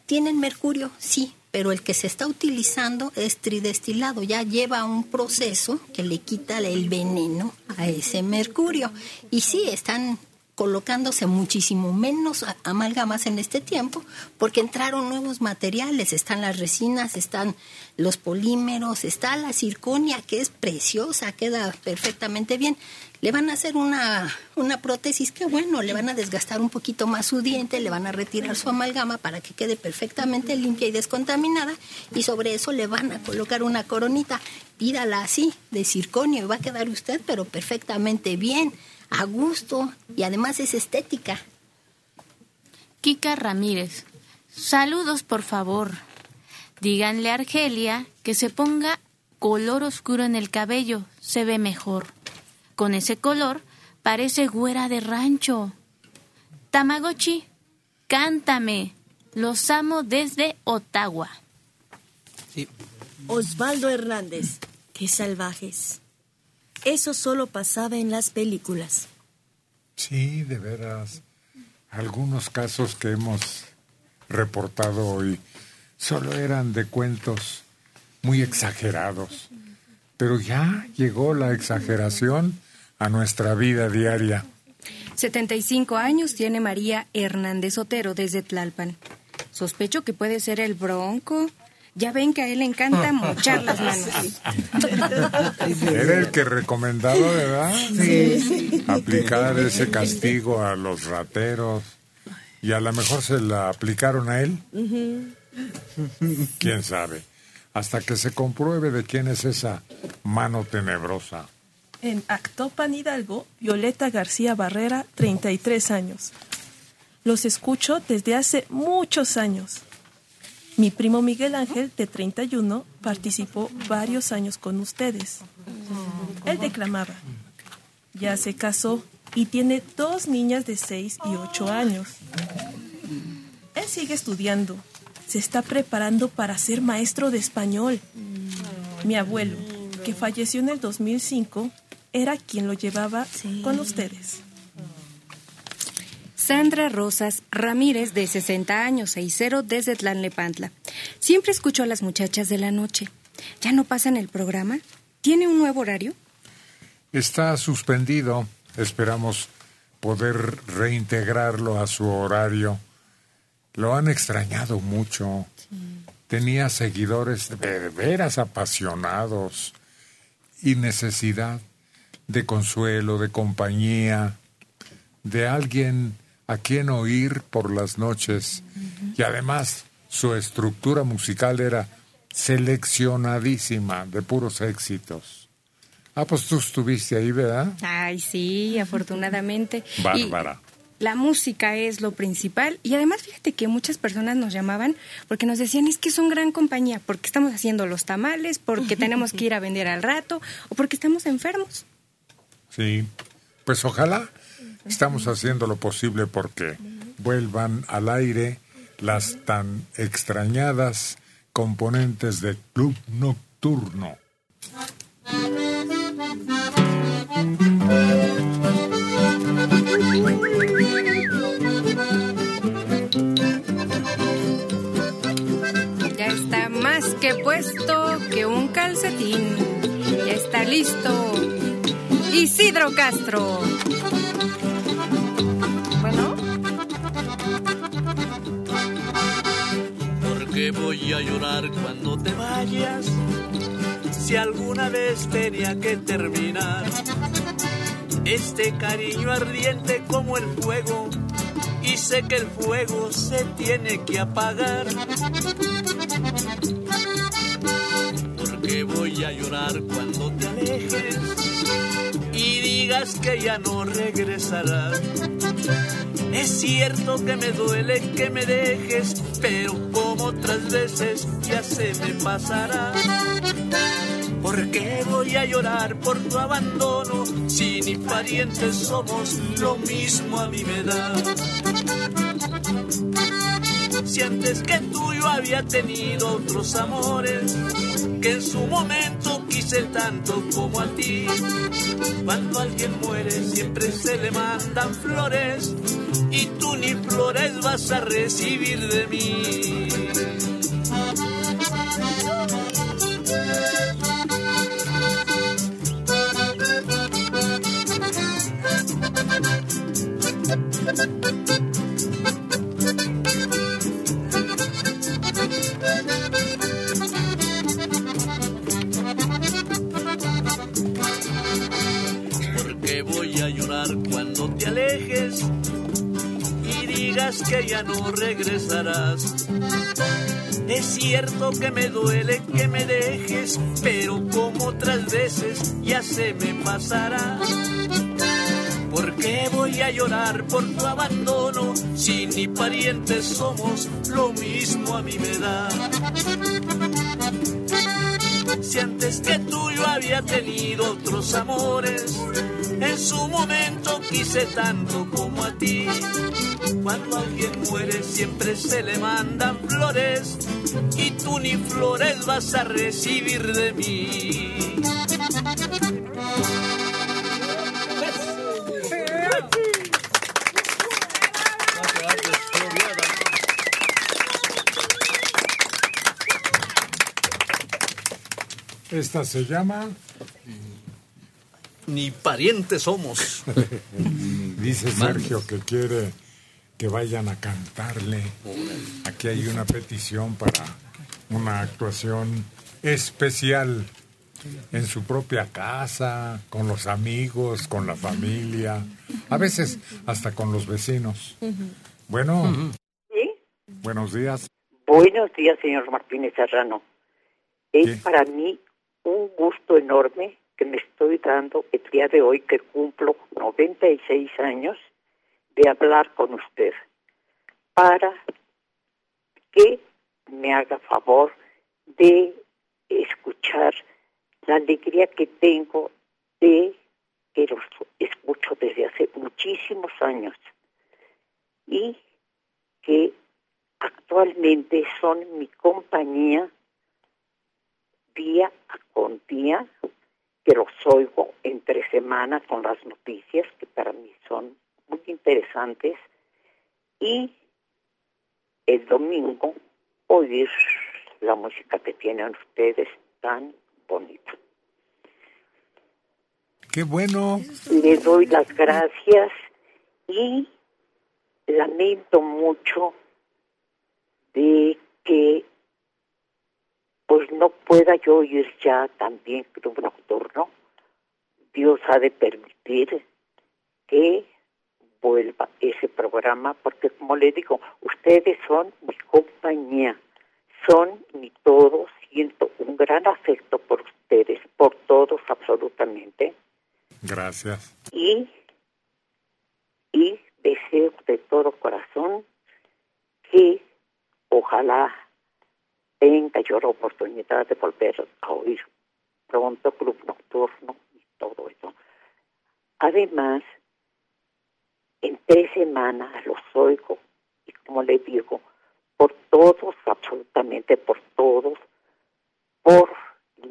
¿Tienen mercurio? Sí, pero el que se está utilizando es tridestilado, ya lleva un proceso que le quita el veneno a ese mercurio. Y sí, están colocándose muchísimo menos amalgamas en este tiempo porque entraron nuevos materiales, están las resinas, están los polímeros, está la circonia que es preciosa, queda perfectamente bien. Le van a hacer una, una prótesis que bueno, le van a desgastar un poquito más su diente, le van a retirar su amalgama para que quede perfectamente limpia y descontaminada y sobre eso le van a colocar una coronita. Pídala así, de circonio, y va a quedar usted pero perfectamente bien a gusto y además es estética. Kika Ramírez. Saludos, por favor. Díganle a Argelia que se ponga color oscuro en el cabello, se ve mejor. Con ese color parece güera de rancho. Tamagotchi, cántame. Los amo desde Ottawa. Osvaldo Hernández. Qué salvajes. Eso solo pasaba en las películas. Sí, de veras. Algunos casos que hemos reportado hoy solo eran de cuentos muy exagerados. Pero ya llegó la exageración a nuestra vida diaria. 75 años tiene María Hernández Otero desde Tlalpan. Sospecho que puede ser el bronco. Ya ven que a él le encanta mochar las manos. Era el que recomendaba, ¿verdad? Sí. Aplicar ese castigo a los rateros. Y a lo mejor se la aplicaron a él. ¿Quién sabe? Hasta que se compruebe de quién es esa mano tenebrosa. En Actopan Hidalgo, Violeta García Barrera, 33 años. Los escucho desde hace muchos años. Mi primo Miguel Ángel, de 31, participó varios años con ustedes. Él declamaba. Ya se casó y tiene dos niñas de 6 y 8 años. Él sigue estudiando. Se está preparando para ser maestro de español. Mi abuelo, que falleció en el 2005, era quien lo llevaba con ustedes. Sandra Rosas Ramírez, de 60 años, 60 desde Tlanlepantla. Siempre escucho a las muchachas de la noche. ¿Ya no pasan el programa? ¿Tiene un nuevo horario? Está suspendido. Esperamos poder reintegrarlo a su horario. Lo han extrañado mucho. Tenía seguidores de veras apasionados y necesidad de consuelo, de compañía, de alguien a quien oír por las noches. Y además su estructura musical era seleccionadísima, de puros éxitos. Ah, pues tú estuviste ahí, ¿verdad? Ay, sí, afortunadamente. Bárbara. Y la música es lo principal. Y además, fíjate que muchas personas nos llamaban porque nos decían, es que son gran compañía, porque estamos haciendo los tamales, porque tenemos que ir a vender al rato, o porque estamos enfermos. Sí, pues ojalá estamos haciendo lo posible porque vuelvan al aire las tan extrañadas componentes de Club Nocturno. Ya está más que puesto que un calcetín. Ya está listo. Isidro Castro. Voy a llorar cuando te vayas. Si alguna vez tenía que terminar este cariño ardiente como el fuego. Y sé que el fuego se tiene que apagar. Porque voy a llorar cuando te alejes y digas que ya no regresarás. Es cierto que me duele que me dejes, pero como otras veces ya se me pasará. ¿Por qué voy a llorar por tu abandono si ni parientes somos lo mismo a mi me da? Si antes que tú yo había tenido otros amores que en su momento quise tanto como a ti. Cuando alguien muere siempre se le mandan flores y tú ni flores vas a recibir de mí. Cuando te alejes y digas que ya no regresarás. Es cierto que me duele que me dejes, pero como otras veces ya se me pasará. ¿Por qué voy a llorar por tu abandono si ni parientes somos lo mismo a mí me da? Si antes que tú yo había tenido otros amores, en su momento quise tanto como a ti. Cuando alguien muere siempre se le mandan flores y tú ni flores vas a recibir de mí. Esta se llama... Ni parientes somos. Dice Sergio que quiere que vayan a cantarle. Aquí hay una petición para una actuación especial en su propia casa, con los amigos, con la familia, a veces hasta con los vecinos. Bueno, ¿Sí? buenos días. Buenos días, señor Martínez Serrano. Es para mí un gusto enorme que me estoy dando el día de hoy que cumplo 96 años de hablar con usted para que me haga favor de escuchar la alegría que tengo de que los escucho desde hace muchísimos años y que actualmente son mi compañía día con día, que los oigo entre semana con las noticias que para mí son muy interesantes y el domingo oír la música que tienen ustedes tan bonita. Qué bueno. Le doy las gracias y lamento mucho de que pues no pueda yo ir ya también club nocturno. Dios ha de permitir que vuelva ese programa, porque como le digo, ustedes son mi compañía, son mi todo, siento un gran afecto por ustedes, por todos absolutamente, Gracias. y, y deseo de todo corazón que ojalá tenga yo la oportunidad de volver a oír pronto Club Nocturno y todo eso. Además, en tres semanas los oigo y como le digo, por todos, absolutamente por todos, por,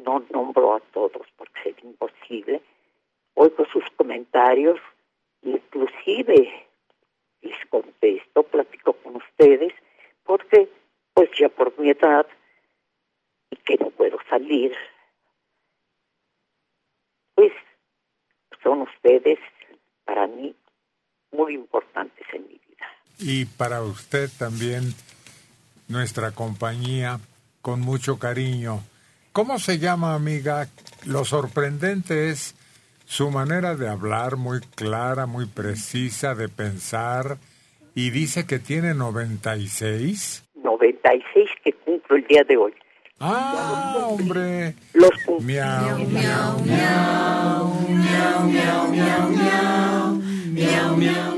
no nombro a todos porque sería imposible, oigo sus comentarios, inclusive les contesto, platico con ustedes, porque pues ya por mi edad y que no puedo salir, pues son ustedes para mí muy importantes en mi vida. Y para usted también, nuestra compañía, con mucho cariño. ¿Cómo se llama, amiga? Lo sorprendente es su manera de hablar, muy clara, muy precisa, de pensar, y dice que tiene 96. 96 que cumplo el día de hoy. Ah, hombre. Los miau, miau, miau, miau, miau, miau, miau, miau, miau, miau,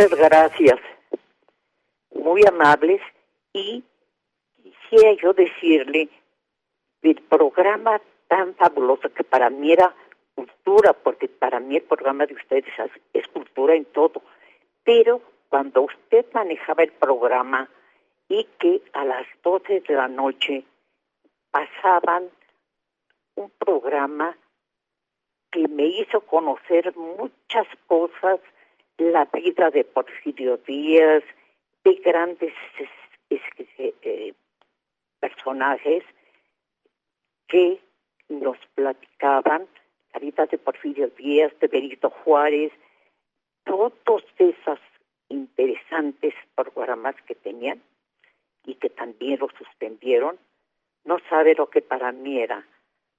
Muchas gracias. Muy amables y quisiera yo decirle del programa tan fabuloso que para mí era cultura, porque para mí el programa de ustedes es, es cultura en todo, pero cuando usted manejaba el programa y que a las 12 de la noche pasaban un programa que me hizo conocer muchas cosas, la vida de Porfirio Díaz, de grandes es- es- eh, personajes que nos platicaban la vida de Porfirio Díaz, de Benito Juárez, todos esos interesantes programas que tenían y que también los suspendieron, no sabe lo que para mí era,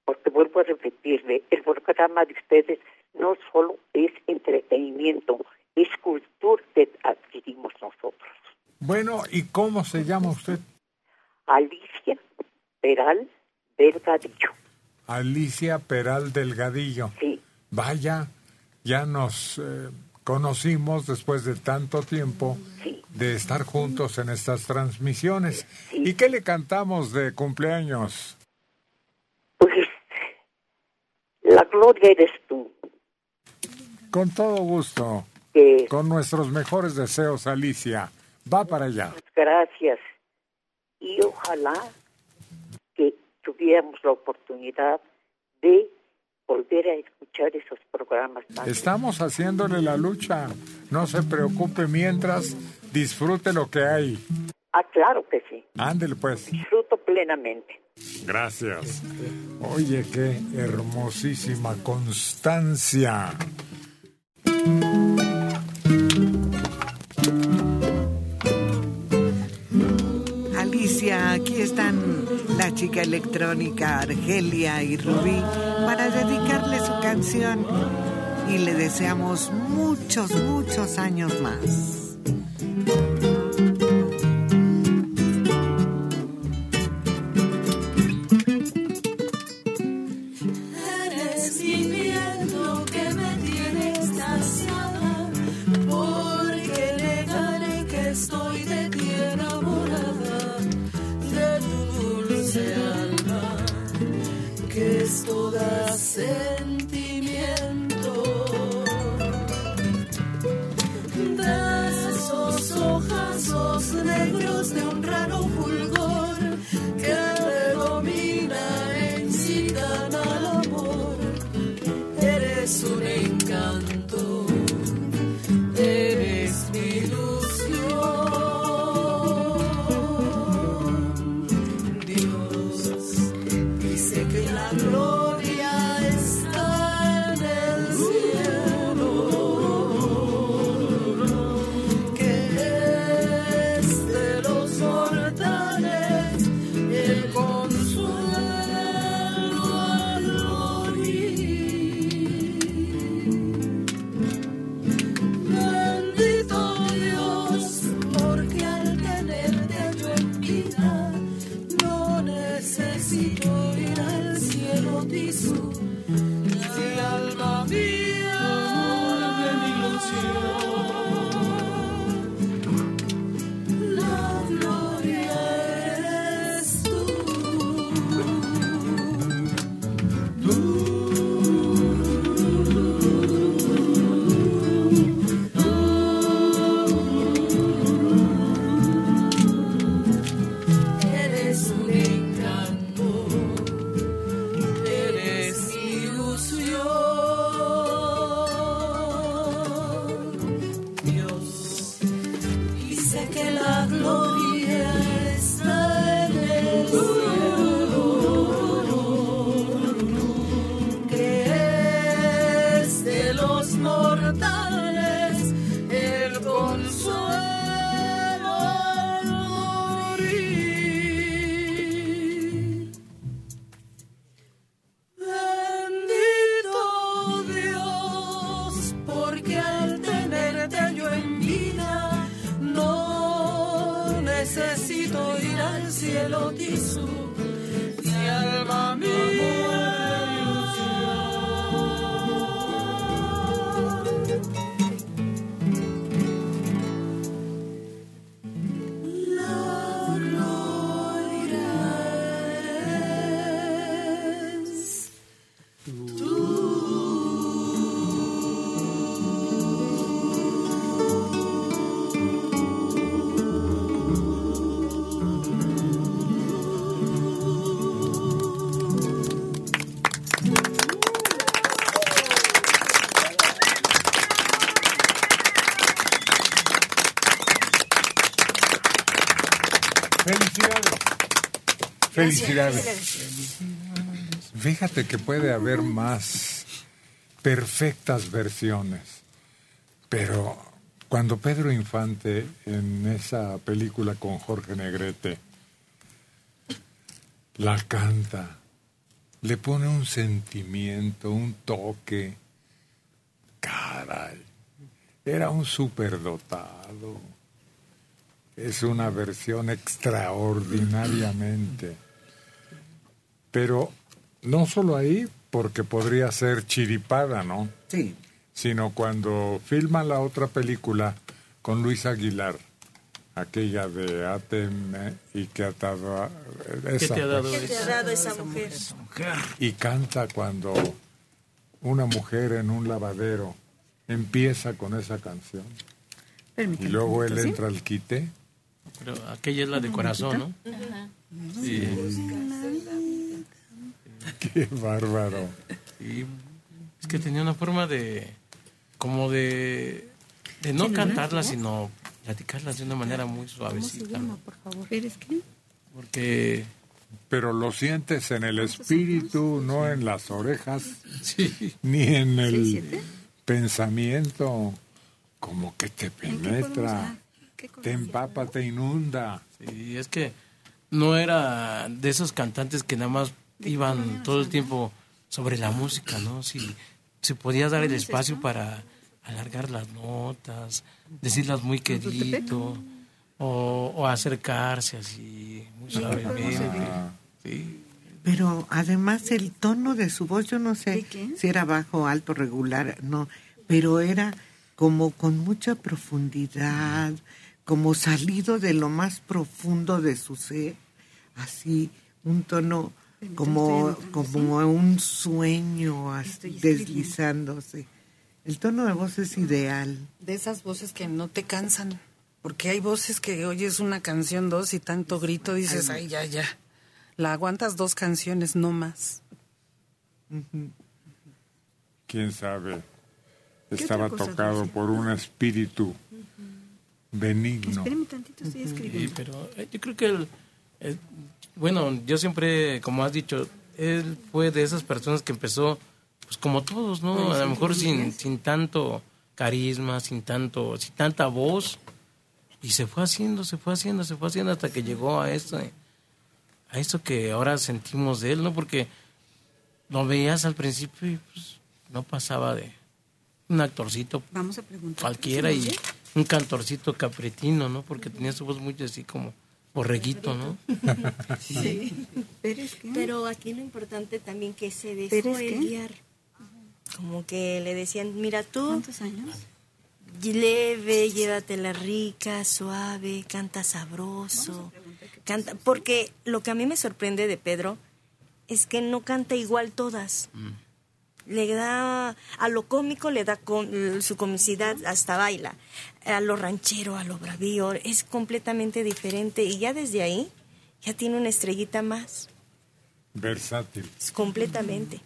porque vuelvo a repetirle, el programa de ustedes no solo es entretenimiento, es cultura que adquirimos nosotros. Bueno, ¿y cómo se llama usted? Alicia Peral Delgadillo. Alicia Peral Delgadillo. Sí. Vaya, ya nos eh, conocimos después de tanto tiempo de estar juntos en estas transmisiones. ¿Y qué le cantamos de cumpleaños? Pues la gloria eres tú. Con todo gusto. Que- Con nuestros mejores deseos, Alicia. Va para allá. Gracias. Y ojalá que tuviéramos la oportunidad de volver a escuchar esos programas. Estamos haciéndole la lucha. No se preocupe mientras disfrute lo que hay. Ah, claro que sí. Ándele pues. Disfruto plenamente. Gracias. Oye, qué hermosísima constancia. Aquí están la chica electrónica Argelia y Rubí para dedicarle su canción y le deseamos muchos, muchos años más. Felicidades. Felicidades. Fíjate que puede haber más perfectas versiones, pero cuando Pedro Infante en esa película con Jorge Negrete la canta, le pone un sentimiento, un toque, caray, era un superdotado. Es una versión extraordinariamente. Pero no solo ahí, porque podría ser chiripada, ¿no? Sí. Sino cuando filma la otra película con Luis Aguilar, aquella de ATM y que ha dado esa, te ha dado pues, ¿Qué te ha dado esa mujer? y canta cuando una mujer en un lavadero empieza con esa canción y luego él ¿sí? entra al quite Pero aquella es la de corazón, ¿no? Sí. qué bárbaro. Y es que tenía una forma de, como de, de no ¿Celular, cantarlas, no? sino platicarlas de una manera muy ¿Cómo se suavecita. Porque pero lo sientes en el espíritu no en las orejas ni en el pensamiento como que te penetra te empapa te inunda. Y es que no era de esos cantantes que nada más iban todo el tiempo sobre la música, ¿no? Si se podía dar el espacio para alargar las notas, decirlas muy quedito, o, o acercarse así, muy suavemente. Sí. Pero además el tono de su voz, yo no sé si era bajo, alto, regular, no, pero era como con mucha profundidad, como salido de lo más profundo de su ser, así un tono como, como un sueño así, deslizándose. El tono de voz es ideal. De esas voces que no te cansan. Porque hay voces que oyes una canción, dos y tanto grito, dices, ay, ya, ya. La aguantas dos canciones, no más. quién sabe ¿Qué estaba tocado por un espíritu benigno Espérame tantito, estoy Sí, escribiendo. pero eh, yo creo que el, el- bueno, yo siempre, como has dicho, él fue de esas personas que empezó, pues como todos, ¿no? A lo mejor sin, sin tanto carisma, sin tanto, sin tanta voz, y se fue haciendo, se fue haciendo, se fue haciendo hasta que llegó a esto, a esto que ahora sentimos de él, ¿no? Porque lo veías al principio y pues no pasaba de un actorcito Vamos a preguntar. cualquiera y un cantorcito capretino, ¿no? Porque tenía su voz muy así como borreguito, ¿no? Sí. ¿Pérez qué? Pero aquí lo importante también que se dejó guiar. Como que le decían, mira tú, ¿Cuántos años? leve, llévatela rica, suave, canta sabroso. Canta, porque lo que a mí me sorprende de Pedro es que no canta igual todas. Le da, a lo cómico le da con, su comicidad, hasta baila. A lo ranchero, a lo bravío, es completamente diferente. Y ya desde ahí, ya tiene una estrellita más, versátil completamente.